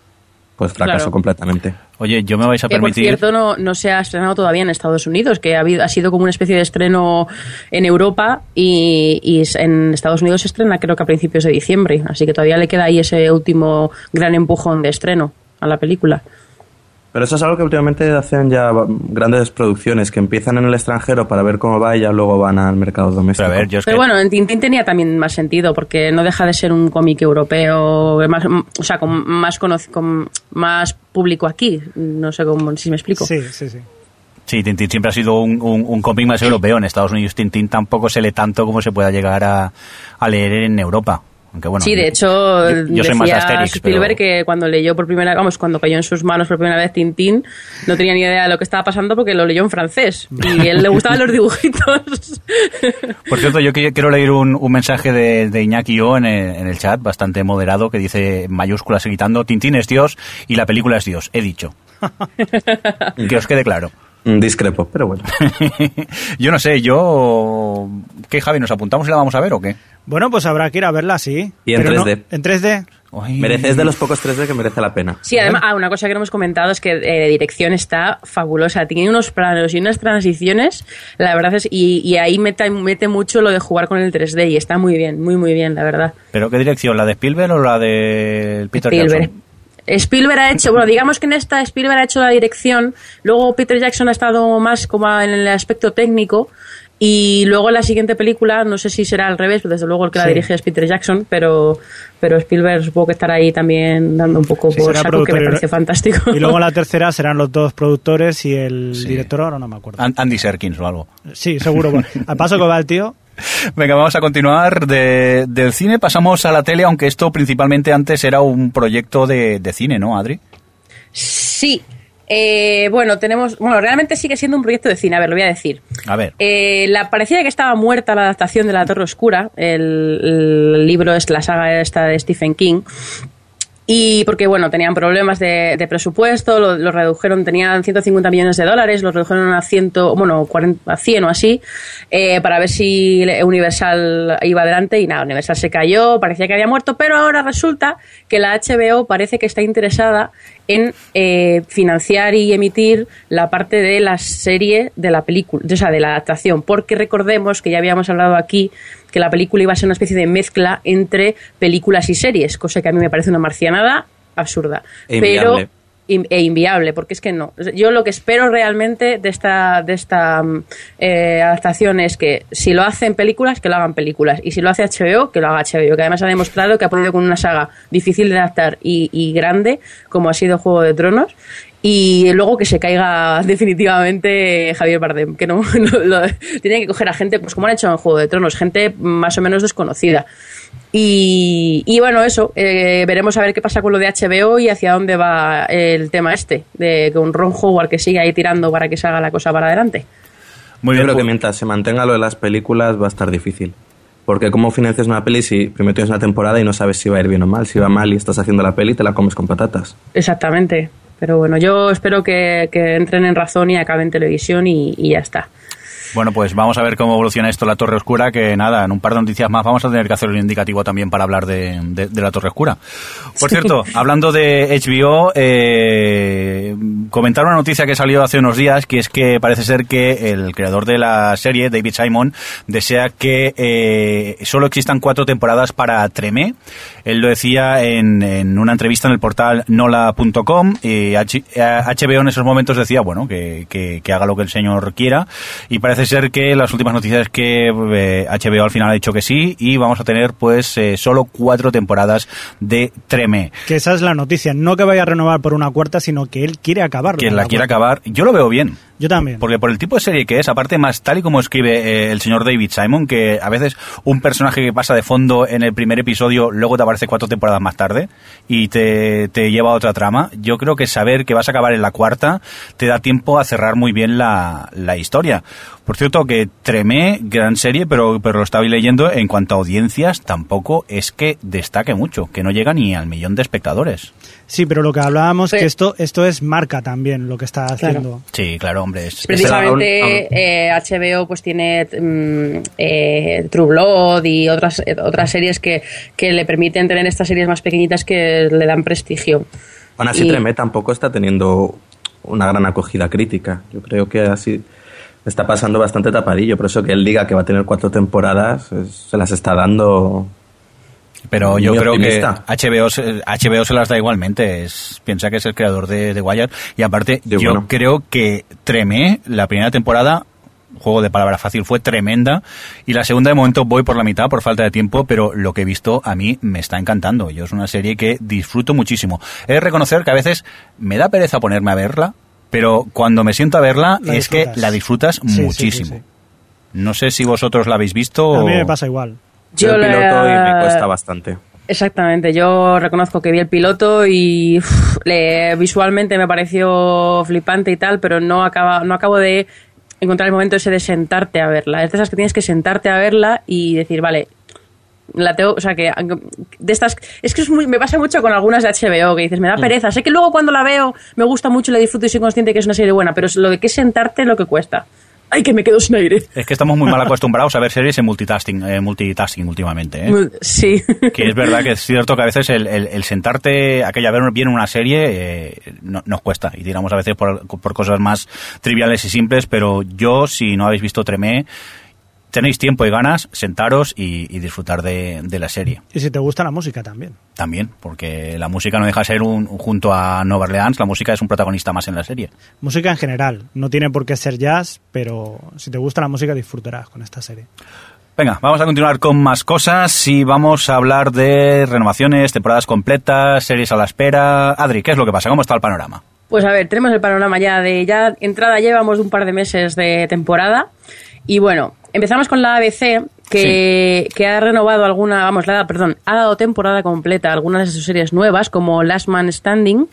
pues fracasó
Claro.
completamente.
Oye, yo me vais a
Que por
permitir.
cierto no, no se ha estrenado todavía en Estados Unidos, que ha, habido, ha sido como una especie de estreno en Europa y, y en Estados Unidos se estrena creo que a principios de diciembre, así que todavía le queda ahí ese último gran empujón de estreno a la película.
Pero eso es algo que últimamente hacen ya grandes producciones, que empiezan en el extranjero para ver cómo va y ya luego van al mercado doméstico.
Pero a ver, yo es
Pero
que.
bueno, en Tintín tenía también más sentido, porque no deja de ser un cómic europeo, más, o sea, con más, conoc- con más público aquí, no sé cómo, si me explico.
Sí, sí, sí.
Sí, Tintín siempre ha sido un, un, un cómic más europeo. En Estados Unidos Tintín tampoco se lee tanto como se pueda llegar a, a leer en Europa. Aunque bueno,
sí, de
yo-
hecho,
yo, yo soy más
decía
Asterix,
Spielberg
pero-
que cuando leyó por primera vamos, cuando cayó en sus manos por primera vez Tintín, no tenía ni idea de lo que estaba pasando porque lo leyó en francés. Y a él le gustaban los dibujitos. (laughs)
Por cierto, yo quiero leer un, un mensaje de, de Iñaki O en el, en el chat, bastante moderado, que dice mayúsculas gritando, Tintín es Dios y la película es Dios. He dicho. (laughs) que os quede claro.
Discrepo, pero bueno. (laughs)
yo no sé, yo... ¿Qué, Javi? ¿Nos apuntamos y la vamos a ver o qué?
Bueno, pues habrá que ir a verla, sí.
Y en
Pero no-
3D.
en 3D.
Ay.
Merece, es de los pocos 3D que merece la pena.
Sí, además, ah, una cosa que no hemos comentado es que eh, de dirección está fabulosa. Tiene unos planos y unas transiciones, la verdad es, y, y ahí mete, mete mucho lo de jugar con el 3D y está muy bien, muy, muy bien, la verdad.
¿Pero qué dirección? ¿La de Spielberg o la de Peter
Spielberg.
Jackson?
Spielberg ha hecho, bueno, digamos que en esta Spielberg ha hecho la dirección, luego Peter Jackson ha estado más como en el aspecto técnico y luego en la siguiente película, no sé si será al revés, pero desde luego el que la dirige es Peter Jackson, pero, pero Spielberg supongo que estará ahí también dando un poco
Sí,
por saco, que me parece fantástico.
Y luego la tercera serán los dos productores y el
Sí.
director, ahora no me acuerdo.
An- Andy Serkins o algo.
Sí, seguro. bueno, al paso que va el tío, (laughs)
Venga, vamos a continuar. De, del cine pasamos a la tele, aunque esto principalmente antes era un proyecto de, de cine, ¿no, Adri?
Sí. Eh, bueno, tenemos. Bueno, realmente sigue siendo un proyecto de cine, a ver, lo voy a decir.
A ver.
Eh, la, parecía que estaba muerta la adaptación de La Torre Oscura. El, el libro es la saga esta de Stephen King. Y porque, bueno, tenían problemas de, de presupuesto, lo, lo redujeron, tenían 150 millones de dólares, lo redujeron a 100, bueno, 40, a 100 o así, eh, para ver si Universal iba adelante y nada, Universal se cayó, parecía que había muerto, pero ahora resulta que la HBO parece que está interesada en eh, financiar y emitir la parte de la serie de la película, o sea, de la adaptación, porque recordemos que ya habíamos hablado aquí que la película iba a ser una especie de mezcla entre películas y series, cosa que a mí me parece una marcianada absurda.
E
pero e inviable, porque es que no. Yo lo que espero realmente de esta, de esta mm, eh, adaptación es que si lo hacen películas, que lo hagan películas. Y si lo hace HBO, que lo haga HBO, que además ha demostrado que ha podido con una saga difícil de adaptar y, y grande, como ha sido Juego de Tronos. Y luego que se caiga (laughs) definitivamente Javier Bardem, que no, (laughs) no- lo- tiene que coger a gente, pues como han hecho en Juego de Tronos, gente más o menos desconocida. Y, y bueno, eso, eh, veremos a ver qué pasa con lo de HBO y hacia dónde va el tema este, de con Ron Howard que sigue ahí tirando para que se haga la cosa para adelante.
Muy
Yo
bien.
creo que
pues-
mientras se mantenga lo de las películas va a estar difícil. Porque cómo financias una peli si primero tienes una temporada y no sabes si va a ir bien o mal. Si va mal y estás haciendo la peli, te la comes con patatas.
Exactamente. Pero bueno, yo espero que, que entren en razón y acaben televisión y, y ya está.
Bueno, pues vamos a ver cómo evoluciona esto la Torre Oscura, que nada, en un par de noticias más vamos a tener que hacer un indicativo también para hablar de, de- de la Torre Oscura. Por cierto, hablando de HBO, eh, comentar una noticia que salió hace unos días, que es que parece ser que el creador de la serie, David Simon, desea que eh, solo existan cuatro temporadas para Tremé. Él lo decía en, en una entrevista en el portal nola.com y HBO en esos momentos decía, bueno, que, que- que haga lo que el señor quiera y parece ser que las últimas noticias es que eh, HBO al final ha dicho que sí y vamos a tener pues eh, solo cuatro temporadas de Tremé.
que esa es la noticia. No que vaya a renovar por una cuarta, sino que él quiere acabarla.
Quien la quiera acabar, yo lo veo bien.
Yo también.
Porque por el tipo de serie que es, aparte más tal y como escribe eh, el señor David Simon, que a veces un personaje que pasa de fondo en el primer episodio, luego te aparece cuatro temporadas más tarde y te, te lleva a otra trama, yo creo que saber que vas a acabar en la cuarta te da tiempo a cerrar muy bien la, la historia. Por cierto, que Tremé, gran serie, pero, pero lo estaba leyendo, en cuanto a audiencias, tampoco es que destaque mucho, que no llega ni al millón de espectadores.
Sí, pero lo que hablábamos,
Sí.
que esto, esto es marca también lo que está haciendo.
Sí, claro, hombre. Es, es-
Precisamente
aún-
eh, HBO pues tiene mm, eh, True Blood y otras eh, otras series que, que le permiten tener estas series más pequeñitas que le dan prestigio.
Aún así,
Y-
Tremé tampoco está teniendo una gran acogida crítica. Yo creo que así está pasando bastante tapadillo. Por eso que él diga que va a tener cuatro temporadas, es- se las está dando.
Pero yo
Muy
creo
optimista.
que HBO, se- HBO se las da igualmente. Es, piensa que es el creador de, de Wire. Y aparte,
De
yo
bueno.
creo que Tremé, la primera temporada, juego de palabra fácil, fue tremenda. Y la segunda, de momento, voy por la mitad por falta de tiempo. Pero lo que he visto a mí me está encantando. Yo es una serie que disfruto muchísimo. He de reconocer que a veces me da pereza ponerme a verla. Pero cuando me siento a verla,
La
es que la disfrutas
Sí, sí,
muchísimo.
sí, sí.
No sé si vosotros la habéis visto.
A mí
o-
me pasa igual.
Yo el
la-
piloto y me cuesta bastante.
Exactamente, yo reconozco que vi el piloto y le- visualmente me pareció flipante y tal, pero no, acaba, no acabo de encontrar el momento ese de sentarte a verla. Es de esas que tienes que sentarte a verla y decir, vale, la tengo, o sea que de estas es que es muy- me pasa mucho con algunas de HBO que dices me da pereza sé que luego cuando la veo me gusta mucho la disfruto y soy consciente que es una serie buena pero lo de que sentarte es lo que cuesta ay que me quedo sin aire
Es que estamos muy mal acostumbrados a ver series en multitasking, eh, multitasking últimamente. ¿eh?
sí
Que es verdad que es cierto que a veces el, el- el sentarte, aquella ver bien una serie, eh, no- nos cuesta. Y tiramos a veces por, por cosas más triviales y simples, pero yo, si no habéis visto Tremé, tenéis tiempo y ganas, sentaros y, y disfrutar de, de la serie.
Y si te gusta la música también.
También, porque la música no deja de ser un, junto a Nueva Orleans, la música es un protagonista más en la serie.
Música en general. No tiene por qué ser jazz, pero si te gusta la música disfrutarás con esta serie.
Venga, vamos a continuar con más cosas y vamos a hablar de renovaciones, temporadas completas, series a la espera. Adri, ¿qué es lo que pasa? ¿Cómo está el panorama?
Pues a ver, tenemos el panorama ya de ya entrada, llevamos un par de meses de temporada y bueno, empezamos con la ABC que, que ha renovado alguna, vamos, la, perdón, ha dado temporada completa a algunas de sus series nuevas como Last Man Standing,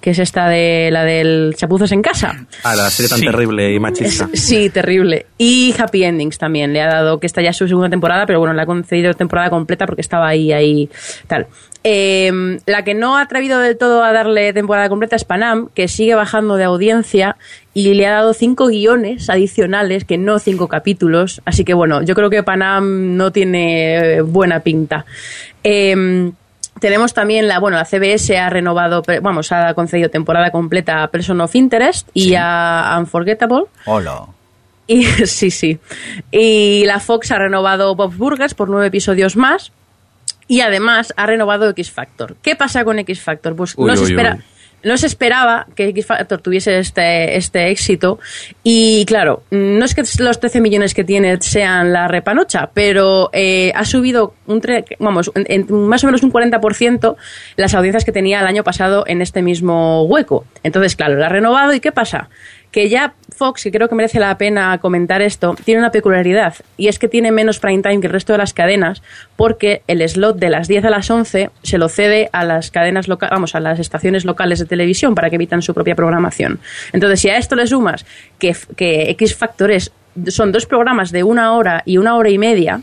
que es esta de la del Chapuzos en casa.
Ah, la serie tan
Sí.
terrible y machista.
Es- sí, terrible. Y Happy Endings también le ha dado, que esta ya es su segunda temporada, pero bueno, le ha concedido temporada completa porque estaba ahí, ahí, tal. Eh, la que no ha atrevido del todo a darle temporada completa es Panam, que sigue bajando de audiencia y le ha dado cinco guiones adicionales, que no cinco capítulos. Así que bueno, yo creo que Panam no tiene buena pinta. Eh, tenemos también la, bueno, la CBS ha renovado, vamos, ha concedido temporada completa a Person of Interest y a Unforgettable.
Hola. (laughs)
Y sí, sí. Y la Fox ha renovado Bob's Burgers por nueve episodios más. Y además ha renovado X Factor. ¿Qué pasa con X Factor? Pues
Uy,
no, se
uy,
espera,
uy.
No se esperaba que X Factor tuviese este, este éxito. Y claro, no es que los 13 millones que tiene sean la repanocha, pero eh, ha subido un tre- vamos, en, más o menos un 40% las audiencias que tenía el año pasado en este mismo hueco. Entonces, claro, la ha renovado. ¿Y qué pasa? Que ya Fox, que creo que merece la pena comentar esto, tiene una peculiaridad y es que tiene menos prime time que el resto de las cadenas porque el slot de las 10 a las 11 se lo cede a las cadenas locales, vamos, a las estaciones locales de televisión para que evitan su propia programación. Entonces, si a esto le sumas que, que X Factor es- son dos programas de una hora y una hora y media,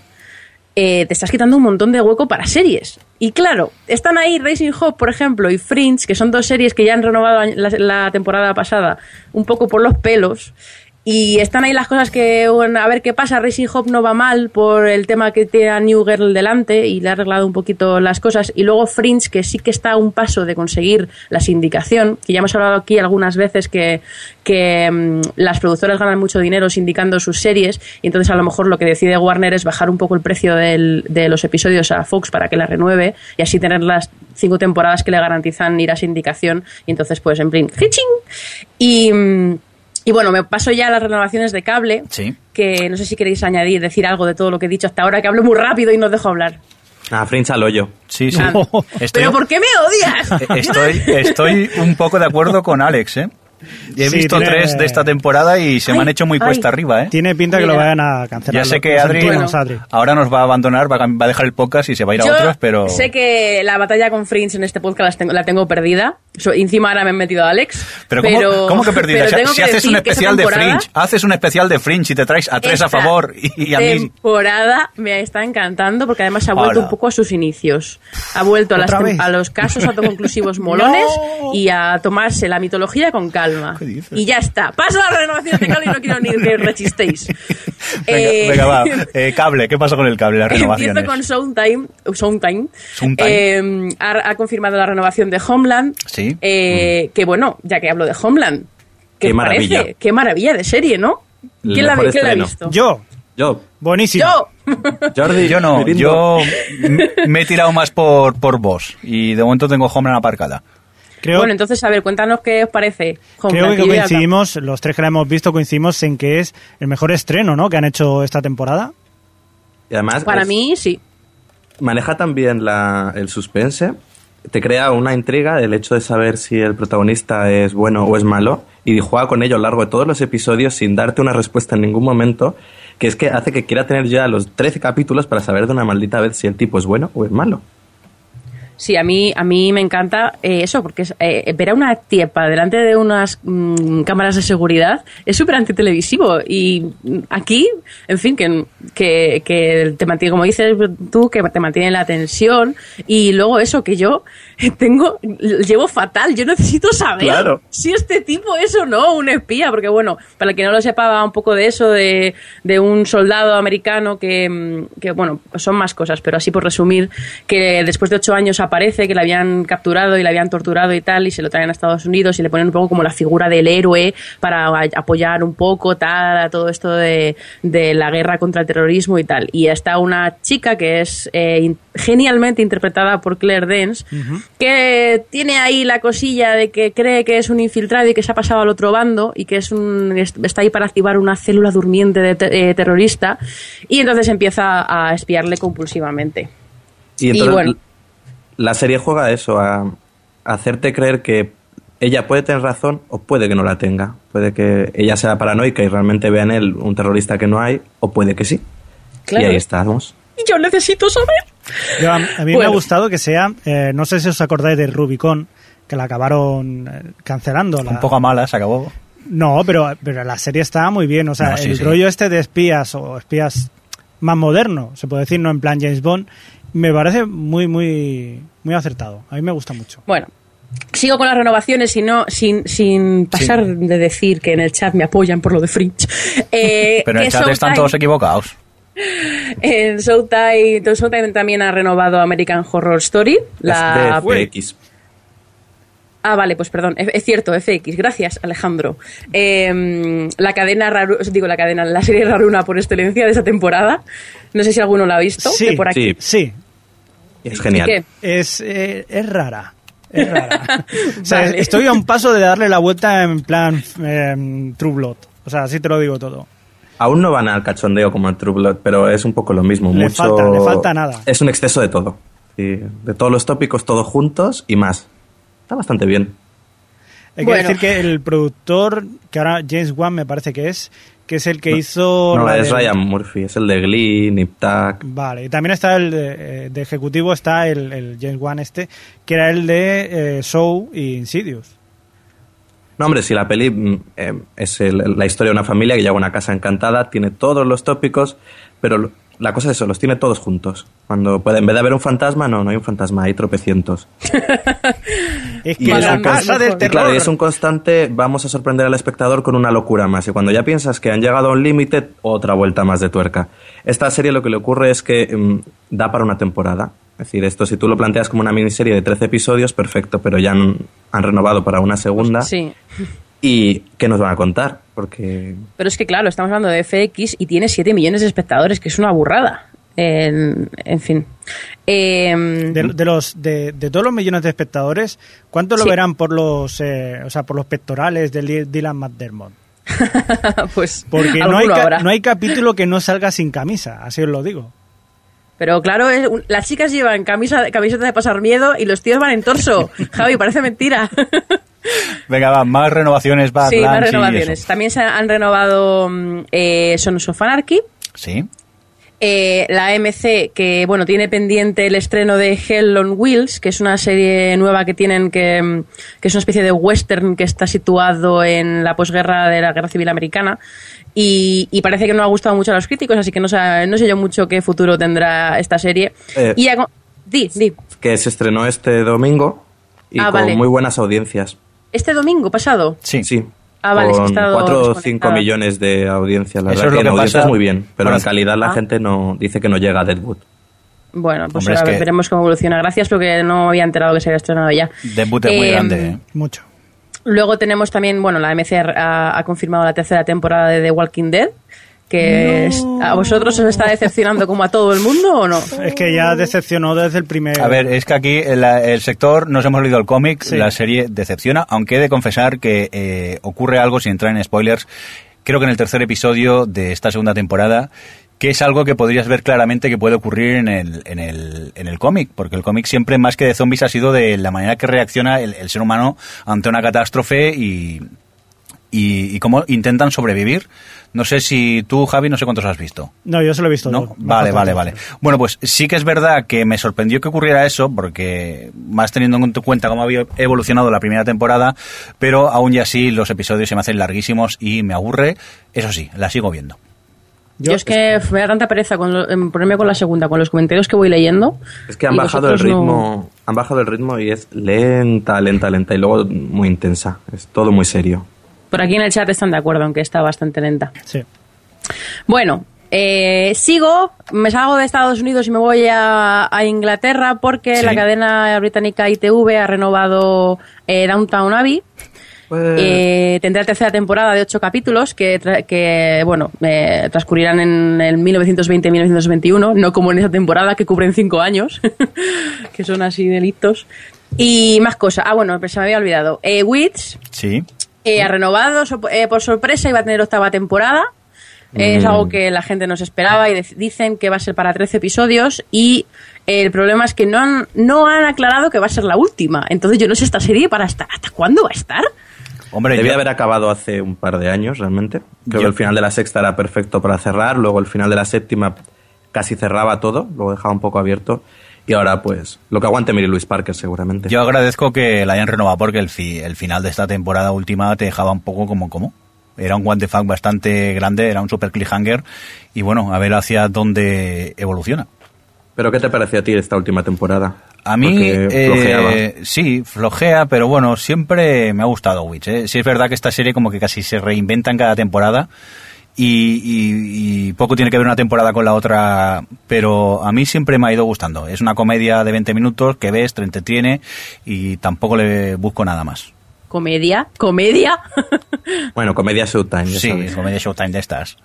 eh, te estás quitando un montón de hueco para series. Y claro, están ahí Racing Hope, por ejemplo, y Fringe, que son dos series que ya han renovado la, la temporada pasada un poco por los pelos. Y están ahí las cosas que, bueno, a ver qué pasa. Racing Hope no va mal por el tema que tiene a New Girl delante y le ha arreglado un poquito las cosas. Y luego Fringe, que sí que está a un paso de conseguir la sindicación, que ya hemos hablado aquí algunas veces que, que mm, las productoras ganan mucho dinero sindicando sus series. Y entonces a lo mejor lo que decide Warner es bajar un poco el precio de los episodios a Fox para que la renueve y así tener las cinco temporadas que le garantizan ir a sindicación. Y entonces, pues, en plan. Y. mm, y bueno, me paso ya a las renovaciones de cable,
Sí.
que no sé si queréis añadir, decir algo de todo lo que he dicho hasta ahora, que hablo muy rápido y no os dejo hablar.
Ah, Fringe al hoyo.
Sí, sí.
Ah,
Estoy,
¿Pero por qué me odias?
eh, estoy, estoy un poco de acuerdo con Alex, ¿eh? He
Sí,
visto
tiene-
tres de esta temporada y se me
Ay,
han hecho muy
ay.
cuesta arriba, ¿eh?
Tiene pinta que lo
Mira.
vayan a cancelar.
Ya sé que Adri,
sentimos, Adri.
ahora nos va a abandonar, va a, va a dejar el podcast y se va a ir a
Yo
otros, pero...
sé que la batalla con Fringe en este podcast las tengo- la tengo perdida. So- encima ahora me he metido a Alex.
Pero ¿cómo,
pero,
cómo que perdida?
pero
Si- si
que
haces un especial de Fringe, haces un especial de Fringe y te traes a tres a favor y, y a mí...
temporada me está encantando porque además ha vuelto
Hola.
un poco a sus inicios. Ha vuelto a, las a los casos (laughs) autoconclusivos molones y a tomarse la mitología con calma.
¿Qué dices?
Y ya está. Paso a la renovación de cable y no quiero ni que (laughs) rechistéis.
Venga,
Eh,
venga, va. (laughs) Eh, cable, ¿qué pasa con el cable, las renovaciones?
Empiezo con Showtime. Showtime.
Showtime.
Eh, ha, ha confirmado la renovación de Homeland.
Sí.
Eh, Que bueno, ya que hablo de Homeland. ¿Qué,
Qué maravilla.
parece? Qué maravilla de serie, ¿no?
El
¿Quién la, quién la ha visto?
Yo,
Yo,
buenísimo.
¡Yo! (laughs)
Jordi,
Yo no,
Mirindo.
yo me he tirado más por, por vos y de momento tengo Homeland aparcada.
Creo,
Bueno, entonces, a ver, cuéntanos qué os parece.
creo
Homeland,
que coincidimos, los tres que la hemos visto coincidimos en que es el mejor estreno ¿no? que han hecho esta temporada.
Y además
Para
es-
mí, sí.
maneja también la, el suspense. Te crea una intriga el hecho de saber si el protagonista es bueno o es malo y juega con ello a lo largo de todos los episodios sin darte una respuesta en ningún momento, que es que hace que quiera tener ya los 13 capítulos para saber de una maldita vez si el tipo es bueno o es malo.
Sí, a mí, a mí me encanta eh, eso, porque es, eh, ver a una tiepa delante de unas mm, cámaras de seguridad es súper antitelevisivo. Y mm, aquí, en fin, que, que, que te mantiene, como dices tú, que te mantiene la tensión. Y luego eso, que yo (laughs) tengo, llevo fatal, yo necesito saber
Claro.
si este tipo es o no un espía, porque bueno, para el que no lo sepa, va un poco de eso, de, de un soldado americano que, mm, que, bueno, son más cosas, pero así por resumir, que después de ocho años aparece que le habían capturado y le habían torturado y tal, y se lo traen a Estados Unidos y le ponen un poco como la figura del héroe para apoyar un poco tal a todo esto de, de la guerra contra el terrorismo y tal. Y está una chica que es eh, genialmente interpretada por Claire Dance, que tiene ahí la cosilla de que cree que es un infiltrado y que se ha pasado al otro bando y que es un, es- está ahí para activar una célula durmiente de te- eh, terrorista y entonces empieza a espiarle compulsivamente.
Y entonces
bueno.
la serie juega a eso, a, a hacerte creer que ella puede tener razón o puede que no la tenga. Puede que ella sea paranoica y realmente vea en él un terrorista que no hay, o puede que sí.
Claro.
Y ahí estamos.
Y yo necesito saber.
Yo, a, a mí me ha
Bueno.
gustado que sea, eh, no sé si os acordáis del Rubicon, que la acabaron eh, cancelando. La...
Un poco a mala, se acabó.
No, pero, pero la serie estaba muy bien. O sea,
No, sí,
el
sí.
rollo este de espías o espías más moderno, se puede decir, no en plan James Bond, me parece muy, muy, muy acertado. A mí me gusta mucho.
Bueno, sigo con las renovaciones y no sin, sin pasar de decir que en el chat me apoyan por lo de Fringe. Eh,
Pero en el chat están todos equivocados.
En Showtime, entonces Showtime también ha renovado American Horror Story. La...
FX.
Ah, vale, pues perdón, es, cierto, FX, gracias Alejandro. Eh, la cadena Raru, digo la cadena, la serie Raruna por excelencia de esa temporada. No sé si alguno la ha visto.
Sí,
de por aquí.
sí.
Es genial.
Es, eh, es rara. Es rara. (laughs) o sea,
Vale.
estoy a un paso de darle la vuelta en plan em, True Blood. O sea, así te lo digo todo.
Aún no van al cachondeo como en True Blood, pero es un poco lo mismo.
Le
Mucho...
falta- le falta nada.
Es un exceso de todo. Sí, de todos los tópicos, todos juntos y más. Está bastante bien.
Hay
Bueno.
que decir que el productor, que ahora James Wan me parece que es, que es el que hizo...
No,
la
es
de-
Ryan Murphy, es el de Glee, Nip Tuck.
Vale, y también está el de, eh, de ejecutivo, está el, el James Wan este, que era el de eh, Show y Insidious.
No, hombre, si la peli mm, eh, es el- la historia de una familia que llega a una casa encantada, tiene todos los tópicos, pero la cosa es eso, los tiene todos juntos. Cuando puede, en vez de haber un fantasma, no, no hay un fantasma, hay tropecientos. (laughs)
Es
Y
que
es
la
un
casa del
y
terror.
claro, y es un constante, vamos a sorprender al espectador con una locura más. Y cuando ya piensas que han llegado a un límite, otra vuelta más de tuerca. Esta serie lo que le ocurre es que mm, da para una temporada. Es decir, esto si tú lo planteas como una miniserie de 13 episodios, perfecto, pero ya han, han renovado para una segunda.
Sí.
¿Y qué nos van a contar? Porque
Pero es que, claro, estamos hablando de FX y tiene 7 millones de espectadores, que es una burrada. En, en fin. Em,
De, de los de, de todos los millones de espectadores, ¿cuánto lo
Sí.
verán por los eh, o sea, por los pectorales de Dy- Dylan McDermott? (laughs)
pues
Porque no hay,
habrá.
no hay capítulo que no salga sin camisa, así os lo digo.
Pero claro, es un- las chicas llevan camisa, camiseta de pasar miedo y los tíos van en torso. (laughs) Javi, parece mentira. (laughs)
Venga, va, más renovaciones, va,
sí, más renovaciones. También se han renovado mm, eh, Sons of Anarchy.
Sí.
Eh, la AMC, que bueno, tiene pendiente el estreno de Hell on Wheels, que es una serie nueva que tienen que, mm, que es una especie de western que está situado en la posguerra de la Guerra Civil Americana. Y, y parece que no ha gustado mucho a los críticos, así que no sé, no sé yo mucho qué futuro tendrá esta serie.
Eh.
y hago- di, di.
que se estrenó este domingo y
Ah,
con
vale.
muy buenas audiencias.
Este domingo pasado.
Sí.
Sí.
Ah, vale, es
con
estado
4 o
desconectada.
5 millones de audiencias. La
Eso
verdad
es lo
que en
que
audiencias
pasa-
muy bien, pero
Bueno,
en calidad la
ah.
gente no dice que no llega a Deadwood.
Bueno, pues
Hombre, es
a ver,
que-
veremos cómo evoluciona. Gracias porque no había enterado que se había estrenado ya.
Debut es muy
Eh,
grande. ¿eh?
Mucho.
Luego tenemos también, bueno, la AMC ha, ha confirmado la tercera temporada de The Walking Dead. Que ¿A vosotros os está decepcionando como a todo el mundo o no?
Es que ya decepcionó desde el primer.
A ver, es que aquí el, el sector, nos hemos leído el cómic,
Sí.
la serie decepciona, aunque he de confesar que eh, ocurre algo, sin entrar en spoilers, creo que en el tercer episodio de esta segunda temporada, que es algo que podrías ver claramente que puede ocurrir en el, en el, en el cómic, porque el cómic siempre más que de zombies ha sido de la manera que reacciona el, el ser humano ante una catástrofe y, y, y cómo intentan sobrevivir. No sé si tú, Javi, no sé cuántos has visto.
No, yo se lo he visto.
¿No?
todo.
Vale, vale, vale. Bueno, pues sí que es verdad que me sorprendió que ocurriera eso, porque más teniendo en cuenta cómo había evolucionado la primera temporada, pero aún y así los episodios se me hacen larguísimos y me aburre. Eso sí, la sigo viendo.
Yo, es que me da tanta pereza con lo- en ponerme con la segunda, con los comentarios que voy leyendo.
Es que han bajado el
no-
ritmo, han bajado el ritmo y es lenta, lenta, lenta y luego muy intensa. Es todo muy serio.
Por aquí en el chat están de acuerdo, aunque está bastante lenta.
Sí.
Bueno, eh, sigo, me salgo de Estados Unidos y me voy a, a Inglaterra porque
Sí.
la cadena británica ITV ha renovado eh, Downtown Abbey.
Pues,
Eh, tendrá tercera temporada de ocho capítulos que, tra- que bueno, eh, transcurrirán en el 1920-1921, no como en esa temporada que cubren cinco años, (laughs) que son así delitos. Y más cosas. Ah, bueno, se me había olvidado. Eh, Wits
Sí.
Eh, ha renovado so- eh, por sorpresa y va a tener octava temporada. Eh, Es
Mm.
algo que la gente no se esperaba y dicen que va a ser para 13 episodios y eh, el problema es que no han, no han aclarado que va a ser la última. Entonces yo no sé esta serie para estar. ¿Hasta cuándo va a estar?
Hombre,
debía
yo-
haber acabado hace un par de años realmente. Creo
Yo-
que el final de la sexta era perfecto para cerrar, luego el final de la séptima casi cerraba todo, luego dejaba un poco abierto. Y ahora, pues, lo que aguante Mary Louise Parker seguramente.
Yo agradezco que la hayan renovado porque el, fi- el final de esta temporada última te dejaba un poco como como. Era un the fuck bastante grande, era un super cliffhanger y bueno, a ver hacia dónde evoluciona.
¿Pero qué te pareció a ti esta última temporada?
A mí, eh, sí, flojea, pero bueno, siempre me ha gustado Witch. ¿eh? Sí es verdad que esta serie como que casi se reinventa en cada temporada y, y- y poco tiene que ver una temporada con la otra, pero a mí siempre me ha ido gustando. Es una comedia de 20 minutos que ves, te entretiene y tampoco le busco nada más.
¿Comedia? ¿Comedia? (laughs)
Bueno, comedia Showtime, ya
Sí,
sabes.
comedia Showtime de estas.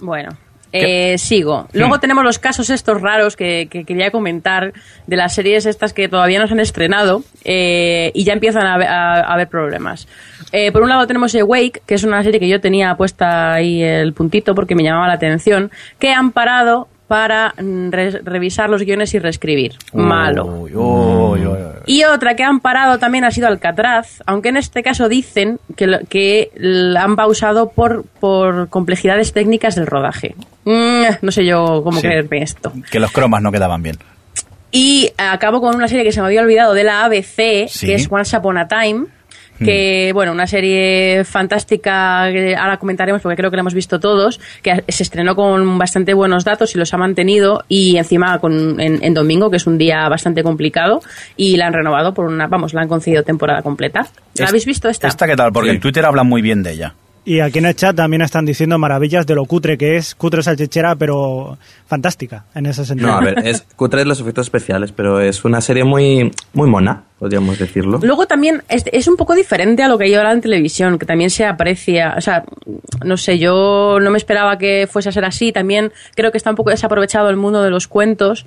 Bueno, eh, sigo. Luego tenemos los casos estos raros que, que quería comentar de las series estas que todavía no se han estrenado eh, y ya empiezan a, haber- a- a haber problemas. Eh, por un lado tenemos Awake, que es una serie que yo tenía puesta ahí el puntito porque me llamaba la atención, que han parado para mm, re- revisar los guiones y reescribir. Malo.
Uy, uy, uy, uy.
Y otra que han parado también ha sido Alcatraz, aunque en este caso dicen que, lo- que la han pausado por, por complejidades técnicas del rodaje. Mm, no sé yo cómo
Sí.
creerme esto.
Que los cromas no quedaban bien.
Y acabo con una serie que se me había olvidado de la ABC,
Sí.
que es Once Upon a Time. Que, bueno, una serie fantástica que ahora comentaremos porque creo que la hemos visto todos, que se estrenó con bastante buenos datos y los ha mantenido y encima con, en, en domingo, que es un día bastante complicado, y la han renovado por una, vamos, la han concedido temporada completa. ¿La
Es-
habéis visto esta?
¿Esta qué tal? Porque
Sí.
en Twitter hablan muy bien de ella.
Y aquí en el chat también están diciendo maravillas de lo cutre que es, cutre salchichera, pero fantástica en ese sentido.
No, a ver, es cutre los efectos especiales, pero es una serie muy, muy mona, podríamos decirlo.
Luego también es, es un poco diferente a lo que hay ahora en televisión, que también se aprecia. O sea, no sé, yo no me esperaba que fuese a ser así. También creo que está un poco desaprovechado el mundo de los cuentos,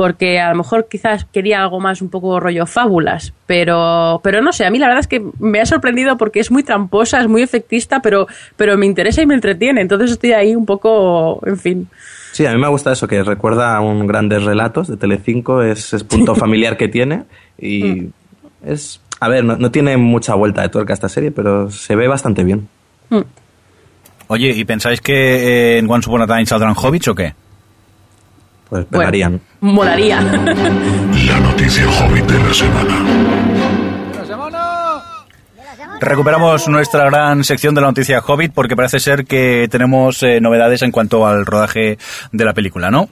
porque a lo mejor quizás quería algo más un poco rollo fábulas. Pero, pero no sé, a mí la verdad es que me ha sorprendido porque es muy tramposa, es muy efectista, pero, pero me interesa y me entretiene. Entonces estoy ahí un poco, en fin.
Sí, a mí me gusta eso, que recuerda a un grandes relatos de Telecinco, es, es punto familiar que tiene y es... A ver, no, no tiene mucha vuelta de tuerca esta serie, pero se ve bastante bien.
Mm.
Oye, ¿y pensáis que eh, en Once Upon a Time saldrán hobbits o qué?
Pues
Bueno,
pegarían.
molaría.
La noticia hobbit de la semana.
Recuperamos nuestra gran sección de la noticia Hobbit porque parece ser que tenemos eh, novedades en cuanto al rodaje de la película, ¿no?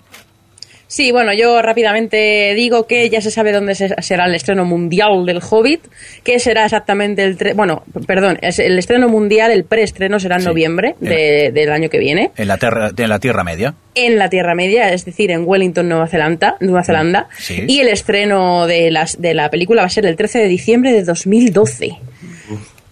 Sí, bueno, yo rápidamente digo que ya se sabe dónde se- será el estreno mundial del Hobbit, que será exactamente el... tre- bueno, perdón, es el estreno mundial, el preestreno será en
Sí.
noviembre de- del año que viene,
En la, tierra, en la Tierra Media.
en la Tierra Media, es decir, en Wellington, Nueva Zelanda, Nueva Zelanda
Sí.
y el estreno de, las, de la película va a ser el 13 de diciembre de 2012.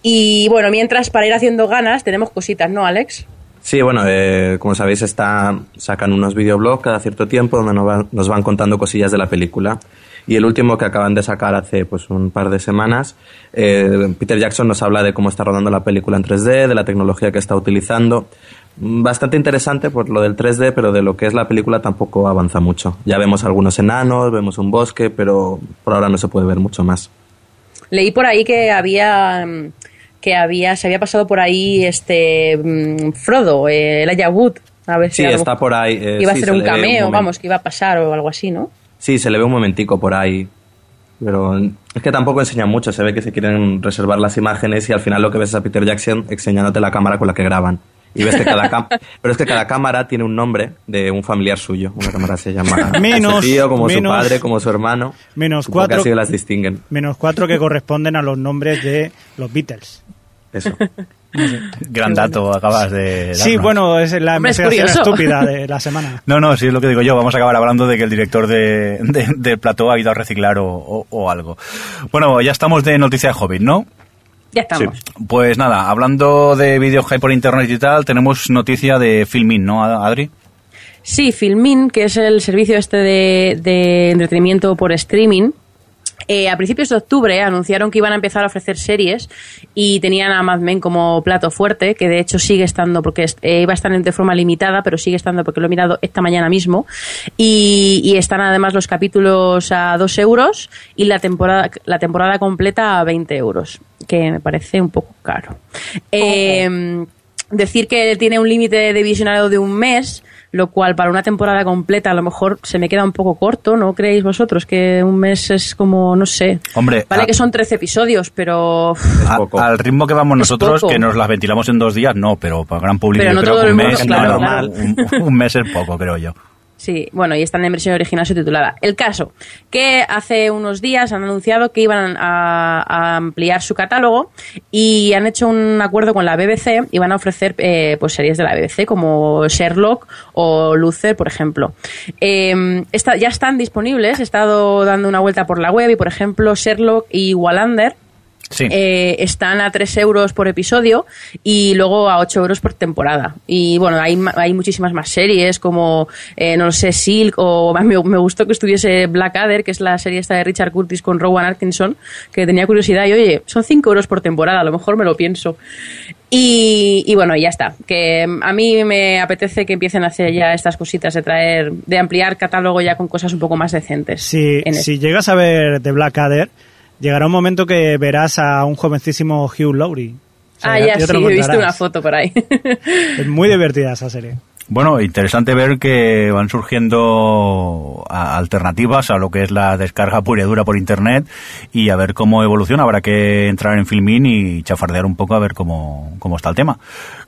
Y bueno, mientras para ir haciendo ganas tenemos cositas, ¿no, Alex?
Sí, bueno, eh, como sabéis, está, sacan unos videoblogs cada cierto tiempo donde nos van, nos van contando cosillas de la película. Y el último que acaban de sacar hace pues un par de semanas, eh, Peter Jackson nos habla de cómo está rodando la película en 3D, de la tecnología que está utilizando. Bastante interesante por lo del 3D, pero de lo que es la película tampoco avanza mucho. Ya vemos algunos enanos, vemos un bosque, pero por ahora no se puede ver mucho más.
Leí por ahí que había mm, que había se había pasado por ahí este mm, Frodo, eh, Elijah Wood. A ver si
Sí,
algo-
está por ahí. eh,
iba a
sí,
hacer
se
un
le ve
cameo,
momento.
vamos, que iba a pasar o algo así, ¿no?
Sí, se le ve un momentico por ahí. Pero es que tampoco enseña mucho. Se ve que se quieren reservar las imágenes y al final lo que ves es a Peter Jackson enseñándote la cámara con la que graban. Y ves que cada (laughs) pero es que cada cámara tiene un nombre de un familiar suyo. Una cámara se llama (laughs)
Menos-
su tío, como su
menos-
padre, como su hermano.
Menos
que
cuatro,
así las distinguen.
menos cuatro que corresponden a los nombres de los Beatles.
Eso. (laughs)
Gran dato acabas de
Sí,
darnos.
bueno, es la
es
investigación estúpida de (laughs) la semana.
No, no, sí es lo que digo yo. Vamos a acabar hablando de que el director de, de, del plató ha ido a reciclar o, o- o algo. Bueno, ya estamos de noticia de Hobbit, ¿no?
Ya estamos.
Pues nada, hablando de vídeos que hay por internet y tal, tenemos noticia de Filmin, ¿no, Adri?
Sí, Filmin, que es el servicio este de, de entretenimiento por streaming, eh, a principios de octubre anunciaron que iban a empezar a ofrecer series y tenían a Mad Men como plato fuerte, que de hecho sigue estando, porque eh, iba a estar de forma limitada, pero sigue estando porque lo he mirado esta mañana mismo. Y, y están además los capítulos a 2 euros y la temporada, la temporada completa a 20 euros, que me parece un poco caro. Eh, decir que tiene un límite de visionado de un mes, lo cual para una temporada completa a lo mejor se me queda un poco corto, ¿no creéis vosotros? Que un mes es como, no sé.
Hombre,
Vale
a-
que son 13 episodios, pero...
A- al ritmo que vamos nosotros,
poco.
que nos las ventilamos en dos días, no, pero para gran público
Pero
yo
no
creo
todo
que un
el mundo,
mes,
claro,
no,
claro.
Un, un mes es poco, creo yo.
Sí, bueno, y están en versión original subtitulada. El caso, que hace unos días han anunciado que iban a, ampliar su catálogo y han hecho un acuerdo con la BBC y van a ofrecer eh, pues series de la BBC como Sherlock o Luther, por ejemplo. Esta- ya están disponibles, he estado dando una vuelta por la web y, por ejemplo, Sherlock y Wallander
Sí.
eh, están a 3 euros por episodio y luego a 8 euros por temporada. Y bueno, hay, hay muchísimas más series como, eh, no lo sé, Silk o (laughs) me, me gustó que estuviese Blackadder, que es la serie esta de Richard Curtis con Rowan Atkinson, que tenía curiosidad y oye, son 5 euros por temporada, a lo mejor me lo pienso. Y, y bueno, ya está. Que mm, a mí me apetece que empiecen a hacer ya estas cositas de traer, de ampliar catálogo ya con cosas un poco más decentes.
Si, si llegas a ver The Blackadder, llegará un momento que verás a un jovencísimo Hugh Laurie. O sea,
Ah, ya,
te
sí,
lo
he visto una foto por ahí. (laughs)
Es muy divertida esa serie.
Bueno, interesante ver que van surgiendo alternativas a lo que es la descarga pura y dura por internet y a ver cómo evoluciona. Habrá que entrar en Filmin y chafardear un poco a ver cómo, cómo está el tema.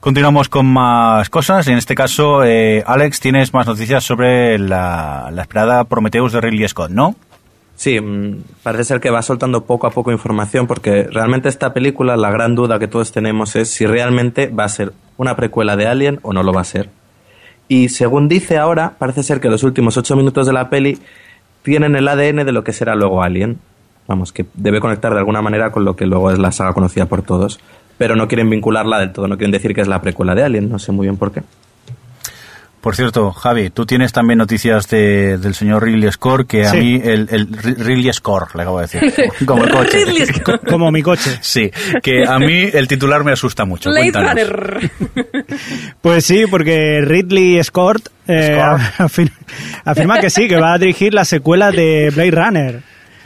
Continuamos con más cosas. En este caso, eh, Alex, tienes más noticias sobre la, la esperada Prometheus de Ridley Scott, ¿no?
Sí, mm, parece ser que va soltando poco a poco información porque realmente esta película, la gran duda que todos tenemos es si realmente va a ser una precuela de Alien o no lo va a ser. Y según dice ahora, parece ser que los últimos ocho minutos de la peli tienen el ADN de lo que será luego Alien. Vamos, que debe conectar de alguna manera con lo que luego es la saga conocida por todos. Pero no quieren vincularla del todo, no quieren decir que es la precuela de Alien, no sé muy bien por qué.
Por cierto, Javi, tú tienes también noticias de- del señor Ridley Scott, que a
Sí.
mí el, el Ri- Ridley Scott, le acabo de decir, (laughs) como el coche.
Como mi coche.
Sí, que a mí el titular me asusta mucho.
Blade
Cuéntanos.
Runner. (laughs)
Pues sí, porque Ridley Scott, eh, (laughs) afirma que sí, que va a dirigir la secuela de Blade Runner.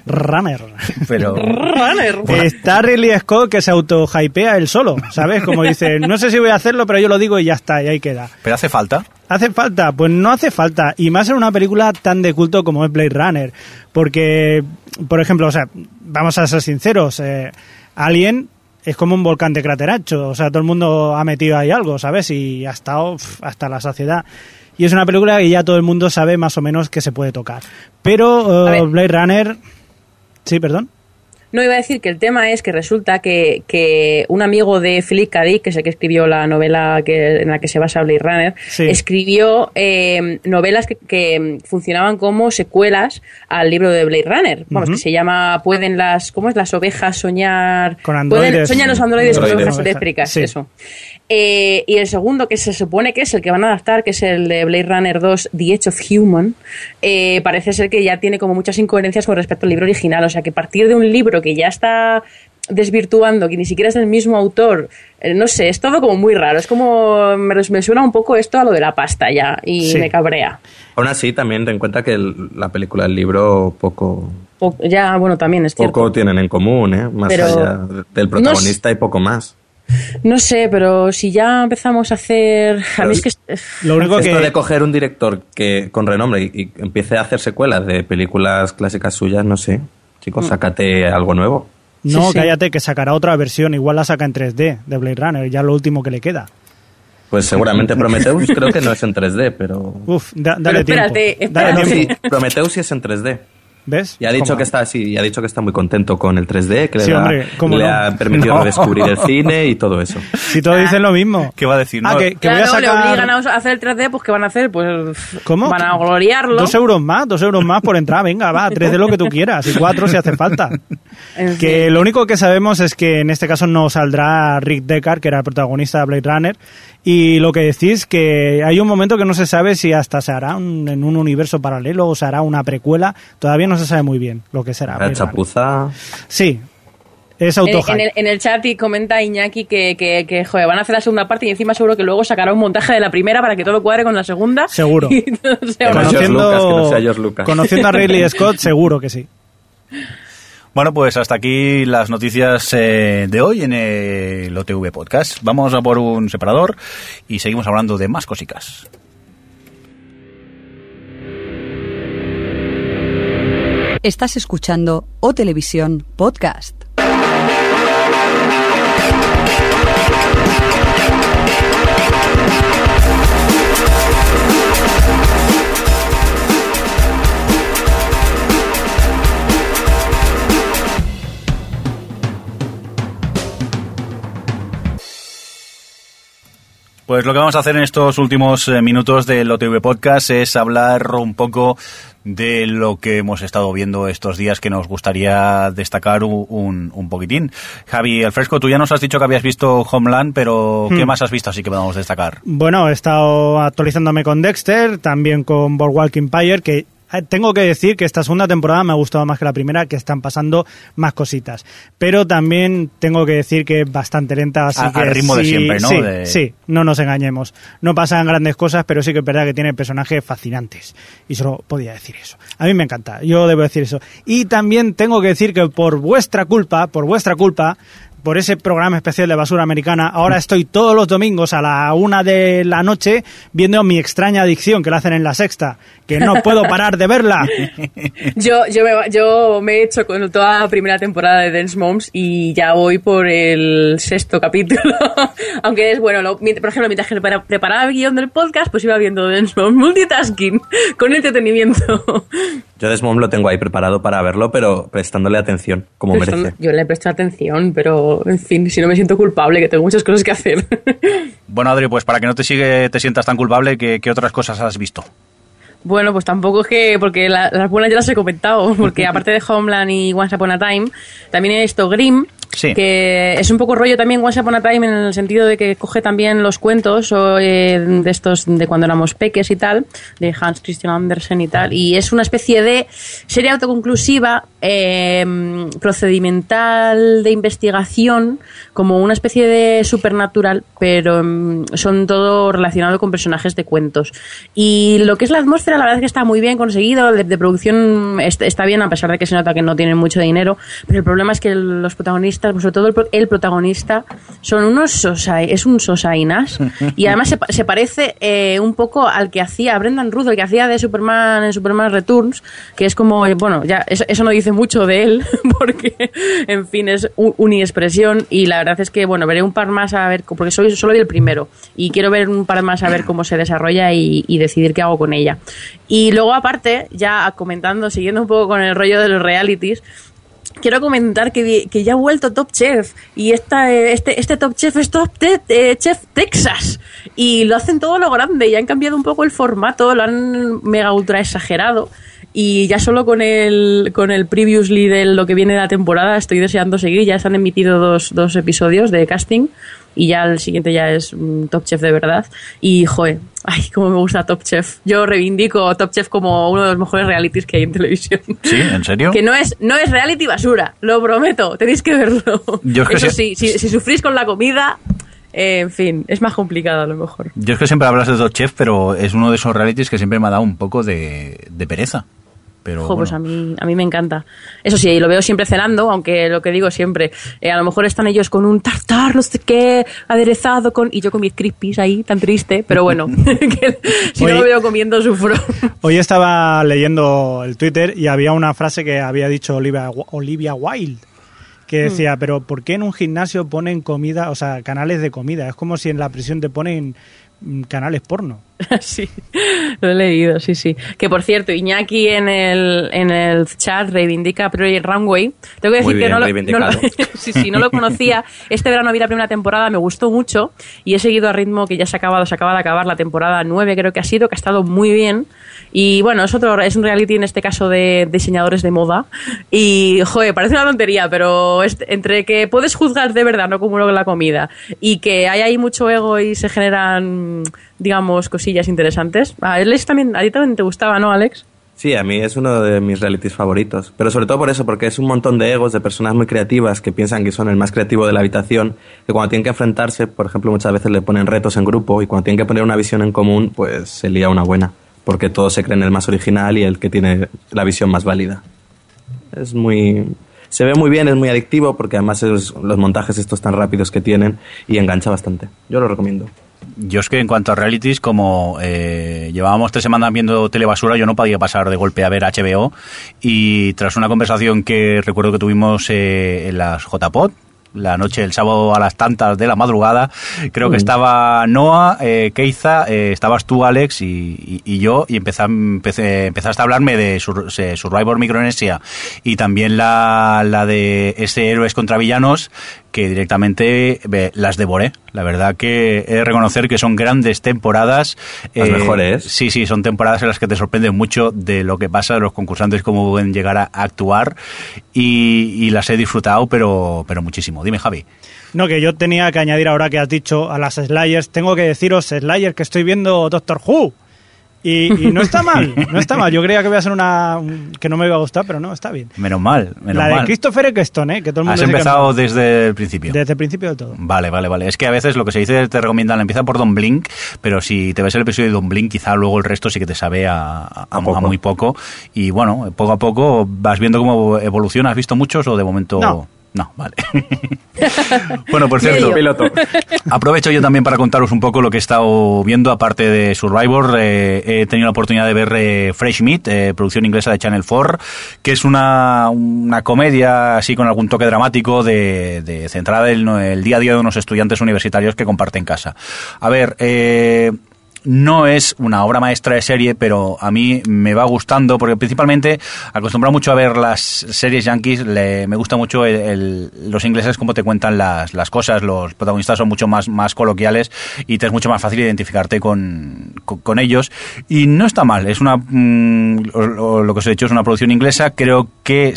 Runner.
Pero
Runner.
Está Ridley Scott que se auto-hypea él solo, ¿sabes? Como dice, no sé si voy a hacerlo, pero yo lo digo y ya está, y ahí queda.
pero hace falta.
¿Hace falta? Pues no hace falta. Y más en una película tan de culto como es Blade Runner. Porque, por ejemplo, o sea, vamos a ser sinceros, eh, Alien es como un volcán de crateracho. O sea, todo el mundo ha metido ahí algo, ¿sabes? Y ha estado hasta la saciedad. Y es una película que ya todo el mundo sabe más o menos que se puede tocar. Pero eh. Blade Runner... Sí, perdón.
No, iba a decir que el tema es que resulta que, que un amigo de Philip K. Dick, que es el que escribió la novela que, en la que se basa Blade Runner,
Sí.
escribió eh, novelas que, que funcionaban como secuelas al libro de Blade Runner. Vamos, que se llama Pueden las, ¿cómo es? Las ovejas soñar...
Con
Pueden,
androides.
soñan los androides con ovejas eléctricas,
Sí.
eso. Eh, y el segundo, que se supone que es el que van a adaptar, que es el de Blade Runner 2, The Edge of Human, eh, parece ser que ya tiene como muchas incoherencias con respecto al libro original. O sea, que partir de un libro que ya está desvirtuando, que ni siquiera es del mismo autor, eh, no sé, es todo como muy raro. Es como, me, me suena un poco esto a lo de la pasta ya, y
Sí.
me cabrea.
Aún así, también ten en cuenta que el- la película el libro poco,
Po- ya, bueno, también es cierto.
poco tienen en común, ¿eh? Más
Pero-
allá del protagonista y poco más.
No sé, pero si ya empezamos a hacer... A mí es que...
Lo único
Esto
que...
de coger un director que con renombre y, y empiece a hacer secuelas de películas clásicas suyas, no sé. Chicos, sácate algo nuevo.
No,
Sí, sí.
cállate, que sacará otra versión. Igual la saca en 3D de Blade Runner, ya lo último que le queda.
Pues seguramente Prometheus creo que no es en 3D, pero...
Uf, da- dale
Pero espérate,
tiempo. Dale
No, sí, Prometheus sí es en 3D.
¿Ves?
Y ha dicho
¿Cómo?
que está así, y ha dicho que está muy contento con el 3D, que le,
Sí,
da-
hombre, ¿cómo
le
no?
ha (laughs) permitido
No.
redescubrir el cine y todo eso.
Si todos dicen lo mismo.
¿Qué va a decir?
Ah,
No,
que, que voy a
Claro, le
sacar...
obligan a hacer el 3D, pues ¿qué van a hacer? Pues
¿Cómo?
van a gloriarlo.
Dos euros más, dos euros más por entrar. Venga, va, tres de lo que tú quieras. Y cuatro si hace falta. (laughs)
En
Que lo único que sabemos es que en este caso no saldrá Rick Deckard, que era el protagonista de Blade Runner. Y lo que decís que hay un momento que no se sabe si hasta se hará un- en un universo paralelo o se hará una precuela. Todavía no se sabe muy bien lo que será.
La chapuza...
Sí, es
En, en el, en el chat y comenta Iñaki que, que, que, joder, van a hacer la segunda parte y encima seguro que luego sacará un montaje de la primera para que todo cuadre con la segunda.
Seguro. (laughs)
Y sea
Conociendo,
Lucas, que no sea George Lucas.
conociendo a Ridley Scott, seguro que sí. (laughs)
Bueno, pues hasta aquí las noticias eh, de hoy en el OTV Podcast. Vamos a por un separador y seguimos hablando de más cositas.
Estás escuchando O Televisión Podcast.
Pues lo que vamos a hacer en estos últimos eh, minutos del OTV Podcast es hablar un poco de lo que hemos estado viendo estos días que nos gustaría destacar un, un poquitín. Javi, Alfresco, tú ya nos has dicho que habías visto Homeland, pero ¿qué
Hmm.
más has visto así que podamos destacar?
Bueno, he estado actualizándome con Dexter, también con Boardwalk Empire, que tengo que decir que esta segunda temporada me ha gustado más que la primera, que están pasando más cositas. Pero también tengo que decir que es bastante lenta, así
A-
que
al ritmo de
sí-
siempre, ¿no?
Sí,
De-
sí, no nos engañemos. No pasan grandes cosas, pero sí que es verdad que tiene personajes fascinantes. Y solo podía decir eso. A mí me encanta, yo debo decir eso. Y también tengo que decir que por vuestra culpa, por vuestra culpa, por ese programa especial de basura americana, ahora estoy todos los domingos a la una de la noche viendo mi extraña adicción que la hacen en la sexta, que no puedo parar de verla. (laughs)
Yo, yo, me, yo me he hecho con toda la primera temporada de Dance Moms y ya voy por el sexto capítulo. (laughs) Aunque es bueno, lo- por ejemplo, mientras que prepara- preparaba el guion del podcast, pues iba viendo Dance Moms multitasking (laughs) con entretenimiento.
Yo Desmond lo tengo ahí preparado para verlo, pero prestándole atención, como
Pues
merece.
Yo le he prestado atención, pero en fin, si no me siento culpable, que tengo muchas cosas que hacer. (laughs)
Bueno, Adri, pues para que no te sigue, te sientas tan culpable, ¿qué, qué otras cosas has visto?
Bueno, pues tampoco es que, porque la- las buenas ya las he comentado, porque (laughs) aparte de Homeland y Once Upon a Time, también he visto Grimm,
Sí.
que es un poco rollo también Once Upon a Time en el sentido de que coge también los cuentos o, eh, de estos de cuando éramos peques y tal, de Hans Christian Andersen y tal, y es una especie de serie autoconclusiva, eh, procedimental de investigación, como una especie de supernatural, pero mm, son todo relacionado con personajes de cuentos. Y lo que es la atmósfera, la verdad es que está muy bien conseguido, de, de producción est- está bien, a pesar de que se nota que no tienen mucho dinero, pero el problema es que los protagonistas, pues sobre todo el, pro- el protagonista, son unos sosai, es un sosainas, (laughs) y además se, pa- se parece eh, un poco al que hacía Brendan Ruth, el que hacía de Superman en Superman Returns, que es como, eh, bueno, ya eso, eso no dice mucho de él, (laughs) porque, en fin, es un- uniexpresión, y la verdad es que, bueno, veré un par más a ver, porque soy, solo vi el primero, y quiero ver un par más a ver cómo se desarrolla y, y decidir qué hago con ella. Y luego, aparte, ya comentando, siguiendo un poco con el rollo de los realities, quiero comentar que, que ya ha vuelto Top Chef y esta, eh, este, este Top Chef es Top eh, Chef Texas y lo hacen todo lo grande y han cambiado un poco el formato, lo han mega ultra exagerado y ya solo con el, con el previously de lo que viene de la temporada estoy deseando seguir, ya se han emitido dos, dos episodios de casting y ya el siguiente ya es mm, Top Chef de verdad y joder, ay, cómo me gusta Top Chef yo reivindico Top Chef como uno de los mejores realities que hay en televisión
¿Sí? ¿En serio?
que no es, no es reality basura, lo prometo, tenéis que verlo.
Yo es que
Eso
sí,
si, si sufrís con la comida, eh, en fin, es más complicado a lo mejor.
Yo es que siempre hablas de Top Chef, pero es uno de esos realities que siempre me ha dado un poco de, de pereza. Pero
Jo, pues a mí, a mí me encanta. Eso sí, lo veo siempre cenando, aunque lo que digo siempre, eh, a lo mejor están ellos con un tartar, no sé qué, aderezado con, y yo con mis crispies ahí, tan triste, pero bueno, (laughs) (laughs) que si
Oye.
no lo veo comiendo sufro.
Hoy estaba leyendo el Twitter y había una frase que había dicho Olivia, Olivia Wilde que
Mm.
decía, pero ¿por qué en un gimnasio ponen comida, o sea, canales de comida? Es como si en la prisión te ponen mm, canales porno. (laughs)
sí, lo he leído, sí, sí. Que por cierto, Iñaki en el, en el chat reivindica Project Runway. Tengo que decir
Muy
que
bien
no lo, no lo- (laughs) sí, sí, no lo conocía. Este verano vi la primera temporada, me gustó mucho y he seguido a ritmo que ya se ha acabado, se acaba de acabar la temporada 9, creo que ha sido, que ha estado muy bien. Y bueno, es otro, es un reality en este caso de diseñadores de moda. Y, joder, parece una tontería, pero es- entre que puedes juzgar de verdad, no como la comida, y que hay ahí mucho ego y se generan, digamos, cosillas interesantes. A Alex también, a ti también te gustaba, ¿no, Alex?
Sí, a mí es uno de mis realities favoritos. Pero sobre todo por eso, porque es un montón de egos, de personas muy creativas que piensan que son el más creativo de la habitación, que cuando tienen que enfrentarse, por ejemplo, muchas veces le ponen retos en grupo y cuando tienen que poner una visión en común, pues se lía una buena. Porque todos se creen el más original y el que tiene la visión más válida. Es muy... Se ve muy bien, es muy adictivo, porque además es- los montajes estos tan rápidos que tienen y engancha bastante. Yo lo recomiendo.
Yo es que en cuanto a realities, como eh, llevábamos tres semanas viendo telebasura, yo no podía pasar de golpe a ver HBO. Y tras una conversación que recuerdo que tuvimos eh, en las JPod, la noche del sábado a las tantas de la madrugada, creo que
Mm.
estaba Noah, eh, Keiza, eh, estabas tú, Alex, y, y- y yo, y empecé, empezaste a hablarme de Sur- se- Survivor Micronesia y también la, la de ese héroes contra villanos que directamente las devoré. La verdad que he de reconocer que son grandes temporadas.
Las
Eh,
mejores.
Sí, sí, son temporadas en las que te sorprende mucho de lo que pasa, de los concursantes, cómo pueden llegar a actuar y, y las he disfrutado, pero, pero muchísimo. Dime, Javi.
No, que yo tenía que añadir ahora que has dicho a las Slayers, tengo que deciros, Slayers, que estoy viendo Doctor Who. Y, y no está mal, no está mal. Yo creía que iba a ser una un- que no me iba a gustar, pero no, está bien.
Menos mal, menos
la de
mal.
Christopher Eccleston, ¿eh? Que todo el mundo
Has
que
empezado desde el principio.
desde el principio de todo.
Vale, vale, vale. Es que a veces lo que se dice te recomiendan, empieza por Don Blink, pero si te ves el episodio de Don Blink, quizá luego el resto sí que te sabe a, a- a
poco.
muy poco. Y bueno, poco a poco vas viendo cómo evoluciona. ¿Has visto muchos o de momento...?
No.
No, vale. (laughs) bueno, por cierto.
Piloto.
Aprovecho yo también para contaros un poco lo que he estado viendo, aparte de Survivor. eh, he tenido la oportunidad de ver eh, Fresh Meat, eh, producción inglesa de Channel 4, que es una, una comedia así con algún toque dramático de, de centrada en el día a día de unos estudiantes universitarios que comparten casa. A ver, eh, no es una obra maestra de serie, pero a mí me va gustando, porque principalmente acostumbrado mucho a ver las series yankees, le- me gusta mucho el- el- los ingleses cómo te cuentan las, las cosas, los protagonistas son mucho más, más coloquiales y te es mucho más fácil identificarte con, con, ellos. Y no está mal, es una, mm, lo, lo que os he dicho es una producción inglesa, creo que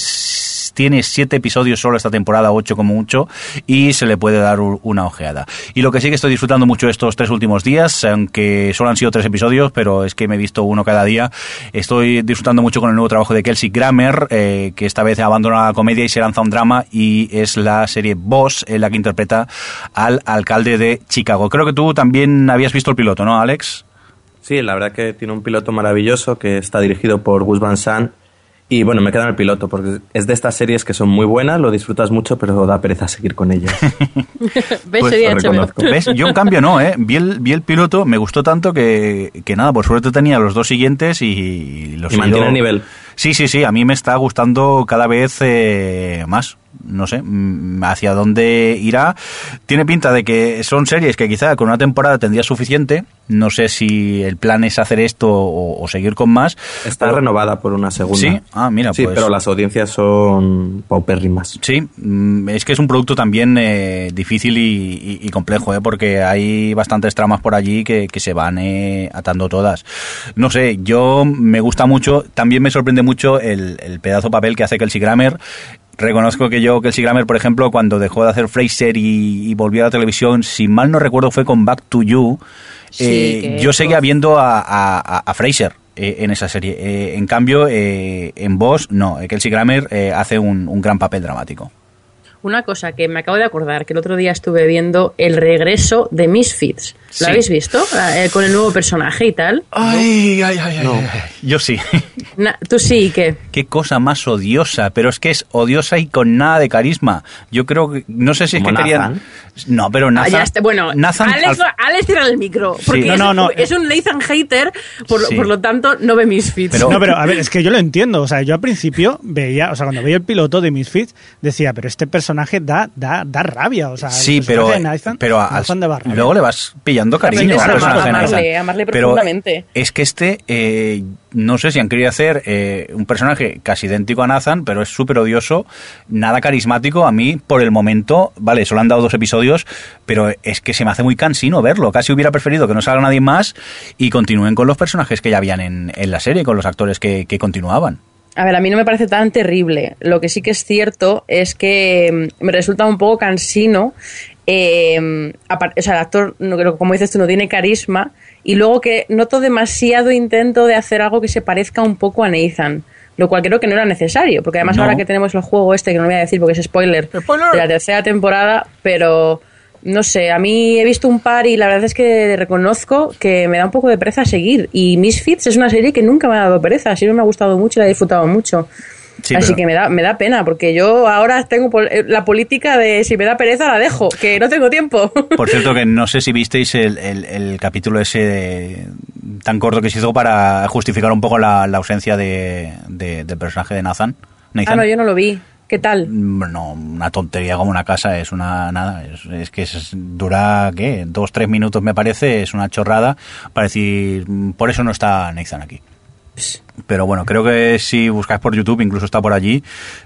tiene siete episodios solo esta temporada, ocho como mucho, y se le puede dar una ojeada. Y lo que sí que estoy disfrutando mucho estos tres últimos días, aunque solo han sido tres episodios, pero es que me he visto uno cada día, estoy disfrutando mucho con el nuevo trabajo de Kelsey Grammer, eh, que esta vez abandona la comedia y se lanza un drama, y es la serie Boss, en la que interpreta al alcalde de Chicago. Creo que tú también habías visto el piloto, ¿no, Alex?
Sí, la verdad que tiene un piloto maravilloso que está dirigido por Gus Van Sant. Y bueno, me queda en el piloto porque es de estas series que son muy buenas, lo disfrutas mucho, pero da pereza seguir con ellas. (laughs)
¿Ves?
Pues. (laughs)
¿Ves? Yo en cambio no, ¿eh? Vi el, vi el piloto, me gustó tanto que, que nada, por suerte tenía los dos siguientes y los
Y mantiene el nivel.
Sí, sí, sí, a mí me está gustando cada vez eh, más. No sé, mm, hacia dónde irá. Tiene pinta de que son series que quizá con una temporada tendría suficiente. No sé si el plan es hacer esto o, o seguir con más.
Está
Pero-
renovada por una segunda.
Sí, ah, mira,
Sí,
pues.
pero las audiencias son paupérrimas.
Sí, mm, es que es un producto también eh, difícil y, y- y complejo, ¿eh? porque hay bastantes tramas por allí que, que se van eh, atando todas. No sé, yo me gusta mucho, también me sorprende mucho el, el pedazo de papel que hace Kelsey Grammer. Reconozco que yo, Kelsey Grammer, por ejemplo, cuando dejó de hacer Fraser y, y volvió a la televisión, si mal no recuerdo, fue con Back to You.
Sí,
eh, yo seguía viendo a, a, Fraser eh, en esa serie. Eh, en cambio, eh, en Boss, no. Kelsey Grammer hace un, un gran papel dramático.
Una cosa que me acabo de acordar, que el otro día estuve viendo el regreso de Misfits. ¿Lo
Sí.
habéis visto? Eh, con el nuevo personaje y tal.
Ay, ay, ay, ay,
No.
ay. Yo sí.
Na- tú sí, ¿qué?
Qué cosa más odiosa, pero es que es odiosa y con nada de carisma. Yo creo que, no sé si es que
¿Como
querían...
Nathan?
No, pero
Ah,
Nathan...
ya está. Bueno,
Nathan
Alex,
al-
Alex tira el micro. Porque
Sí.
es,
No, no, no.
es un Nathan hater, por,
Sí.
por lo tanto no ve Misfits.
Pero-
No, pero a ver, es que yo lo entiendo. O sea, yo al principio veía, o sea, cuando veía el piloto de Misfits, decía, pero este personaje da, da, da rabia. O sea,
Sí,
personaje
pero,
de Nathan,
pero
rabia.
luego le vas pillando cariño al
a
personaje de
amarle,
Nathan.
amarle
Pero
profundamente.
es que este, eh, no sé si han querido hacer eh, un personaje casi idéntico a Nathan, pero es súper odioso, nada carismático. A mí, por el momento, vale, solo han dado dos episodios, pero es que se me hace muy cansino verlo. Casi hubiera preferido que no salga nadie más y continúen con los personajes que ya habían en, en la serie, con los actores que, que continuaban.
A ver, a mí no me parece tan terrible. Lo que sí que es cierto es que mm, me resulta un poco cansino. eh, o sea, el actor, como dices tú, no tiene carisma. Y luego que noto demasiado intento de hacer algo que se parezca un poco a Nathan. Lo cual creo que no era necesario. Porque además
No.
ahora que tenemos el juego este, que no voy a decir porque es spoiler,
¡Spoiler!
de la tercera temporada, pero no sé, a mí he visto un par y la verdad es que reconozco que me da un poco de pereza seguir. Y Misfits es una serie que nunca me ha dado pereza, siempre me ha gustado mucho y la he disfrutado mucho.
Sí,
Así
pero-
que me da, me da pena, porque yo ahora tengo pol- eh, la política de si me da pereza la dejo, que no tengo tiempo. (laughs)
Por cierto, que no sé si visteis el, el- el capítulo ese de- tan corto que se hizo para justificar un poco la, la ausencia de, de- del personaje de Nathan. Nathan.
ah, no, yo no lo vi. ¿Qué tal?
No, una tontería como una casa, es una nada, es, es que es- dura, ¿qué? Dos, tres minutos me parece, es una chorrada para decir, mm, por eso no está Nathan aquí. Pero bueno, creo que si buscáis por YouTube, incluso está por allí,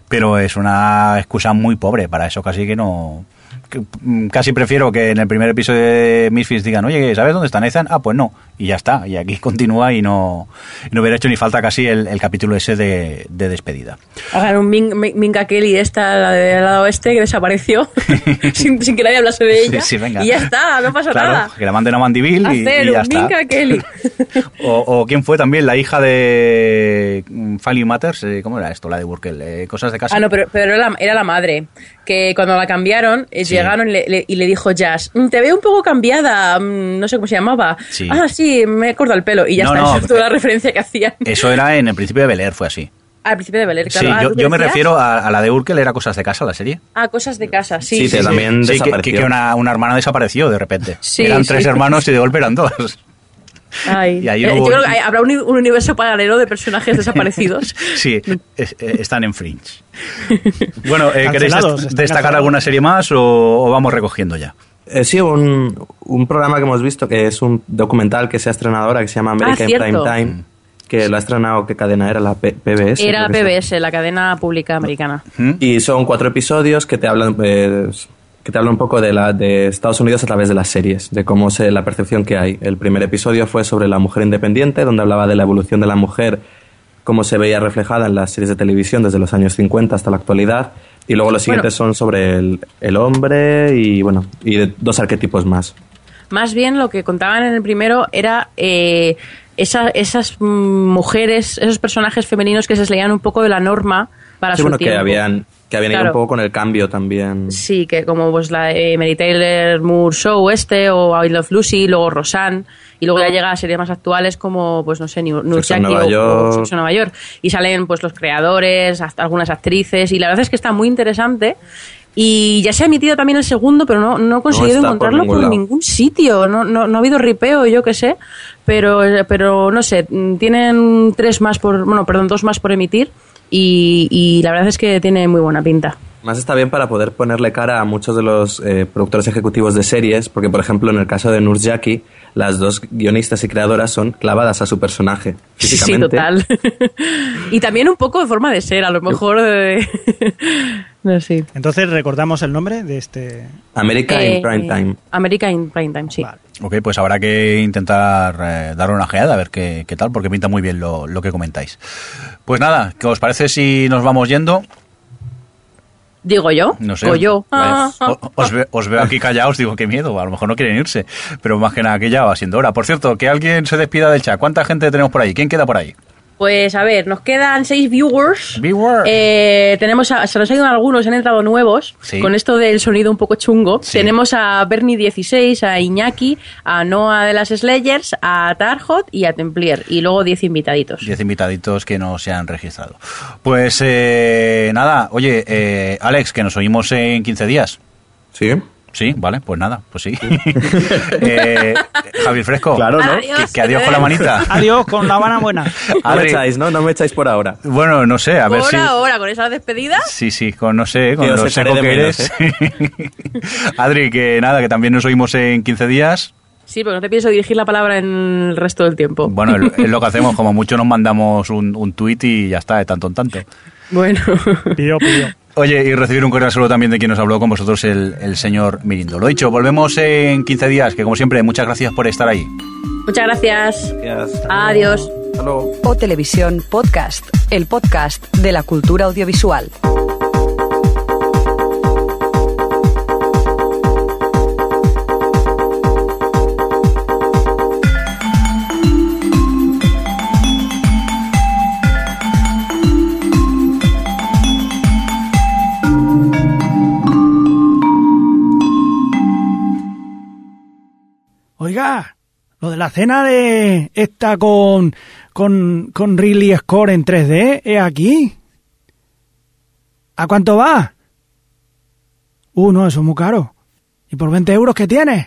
pero es una excusa muy pobre para eso, casi que no... mm, casi prefiero que en el primer episodio de Misfits digan, oye, ¿sabes dónde está Nathan? Ah, pues no, y ya está, y aquí continúa y no, y no hubiera hecho ni falta casi el, el capítulo ese de, de despedida.
Hagan un Min- Min- Minka Kelly, esta, la del lado oeste, que desapareció (laughs) sin, sin que nadie hablase de ella.
Sí, sí, venga.
Y ya está, no pasa
Claro,
nada.
que la manden a Mandivil y, y ya está.
Minka Kelly. (laughs)
O, o quién fue también la hija de mm, Family Matters, eh, ¿cómo era esto? La de Burkel, eh, cosas de casa.
Ah, no, pero, pero era, la, era la madre. Que cuando la cambiaron, eh,
Sí.
llegaron y le, le- y le dijo Jazz, "Mm, te veo un poco cambiada, mm, no sé cómo se llamaba. Ah, sí, me he cortado el pelo. Y ya
No,
está,
no,
esa es toda
eh,
la referencia que hacían.
Eso era en el principio de Bel Air, fue así.
Al principio de Bel Air, claro.
sí,
Ah,
yo,
¿tú te
yo me refiero a, a la de Urkel, era cosas de casa, la serie.
Ah, cosas de casa, sí.
Sí,
sí,
que
sí.
también
Sí, que,
desapareció.
que- que una, una hermana desapareció de repente. (laughs)
Sí,
Eran
sí.
tres hermanos y de golpe eran dos.
Ay. (laughs)
Y ahí
Eh,
hubo-
Yo creo que hay- habrá un, un universo paralelo de personajes desaparecidos. (laughs)
Sí, es- eh, están en Fringe. Bueno, eh, ¿queréis destacar alguna serie más o, o vamos recogiendo ya?
Eh, sí, un, un programa que hemos visto que es un documental que se ha estrenado ahora que se llama American
Ah.
Prime Time, que lo ha estrenado, ¿qué cadena era? La P- PBS.
Era
sí.
PBS, la cadena pública americana.
¿Mm?
Y son cuatro episodios que te hablan pues, que te hablan un poco de la de Estados Unidos a través de las series, de cómo se la percepción que hay. El primer episodio fue sobre la mujer independiente, donde hablaba de la evolución de la mujer, cómo se veía reflejada en las series de televisión desde los años 50 hasta la actualidad. Y luego los siguientes son sobre el, el hombre y bueno, y de dos arquetipos más.
Más bien lo que contaban en el primero era eh, esa- esas mujeres, esos personajes femeninos que se leían un poco de la norma para
Sí,
su
bueno, que habían que habían ido
Claro.
un poco con el cambio también.
Sí, que como pues la de Mary Taylor Moore Show este o I Love Lucy, luego Roseanne y luego ya llega a series más actuales como pues no sé, New-
Sexo Nueva
o, o
York.
Sexo en Nueva York y salen pues los creadores, hasta algunas actrices y la verdad es que está muy interesante. Y ya se ha emitido también el segundo, pero no, no he conseguido
por
encontrarlo
ningún
por ningún sitio. No, no, no ha habido ripeo, yo qué sé. Pero, pero no sé, tienen tres más por, bueno, perdón, dos más por emitir. Y, y la verdad es que tiene muy buena pinta.
Más está bien para poder ponerle cara a muchos de los eh, productores ejecutivos de series, porque por ejemplo en el caso de Nurjaki, las dos guionistas y creadoras son clavadas a su personaje
Sí, sí,
físicamente.
total. (laughs) y también un poco de forma de ser, a lo mejor. eh, no sé.
Entonces recordamos el nombre de este...
America
Eh,
in Prime Time.
America in Prime Time, sí.
Vale.
Ok, pues habrá que intentar eh, darle una ojeada a ver qué, qué tal, porque pinta muy bien lo, lo que comentáis. Pues nada, ¿qué os parece si nos vamos yendo?
Digo yo.
No sé.
O yo.
Vale. O- Os, ve- os veo aquí callados, digo, qué miedo, a lo mejor no quieren irse, pero más que nada que ya va siendo hora. Por cierto, que alguien se despida del chat. ¿Cuánta gente tenemos por ahí? ¿Quién queda por ahí?
Pues a ver, nos quedan seis viewers.
Viewers.
Eh, tenemos a- se nos han ido algunos, han entrado nuevos.
Sí.
Con esto del sonido un poco chungo.
Sí.
Tenemos a Bernie16, a Iñaki, a Noah de las Slayers, a Tarhot y a Templier. Y luego 10 invitaditos.
Diez invitaditos que no se han registrado. Pues eh, nada, oye, eh, Alex, que nos oímos en 15 días.
¿Sí?
Sí, vale, pues nada, pues sí. (laughs) eh, Javier Fresco.
Claro, ¿no?
Adiós.
Que, que adiós con la manita. (laughs)
Adiós, con la Habana buena. (laughs)
No me echáis, ¿no? No me echáis por ahora.
Bueno, no sé, a ver
Por
si...
ahora, con esa despedida.
Sí, sí, con no sé, con
Que os
lo
echaré
seco que
menos,
eres. Adri, que nada, que también nos oímos en 15 días.
Sí, pero no te pienso dirigir la palabra en el resto del tiempo.
Bueno, es lo que hacemos, como mucho nos mandamos un, un tuit y ya está, de tanto en tanto.
Bueno.
Pidió, pidió.
Oye, y recibir un cordial saludo también de quien nos habló con vosotros, el, el señor Mirindo. Lo dicho, volvemos en 15 días, que como siempre, muchas gracias por estar ahí.
Muchas gracias.
Gracias.
Adiós.
Hasta luego.
O Televisión Podcast, el podcast de la cultura audiovisual.
Oiga, lo de la cena de esta con, con, con Ridley Score en 3D es aquí. ¿A cuánto va? Uh, no, eso es muy caro. ¿Y por 20 euros qué tienes?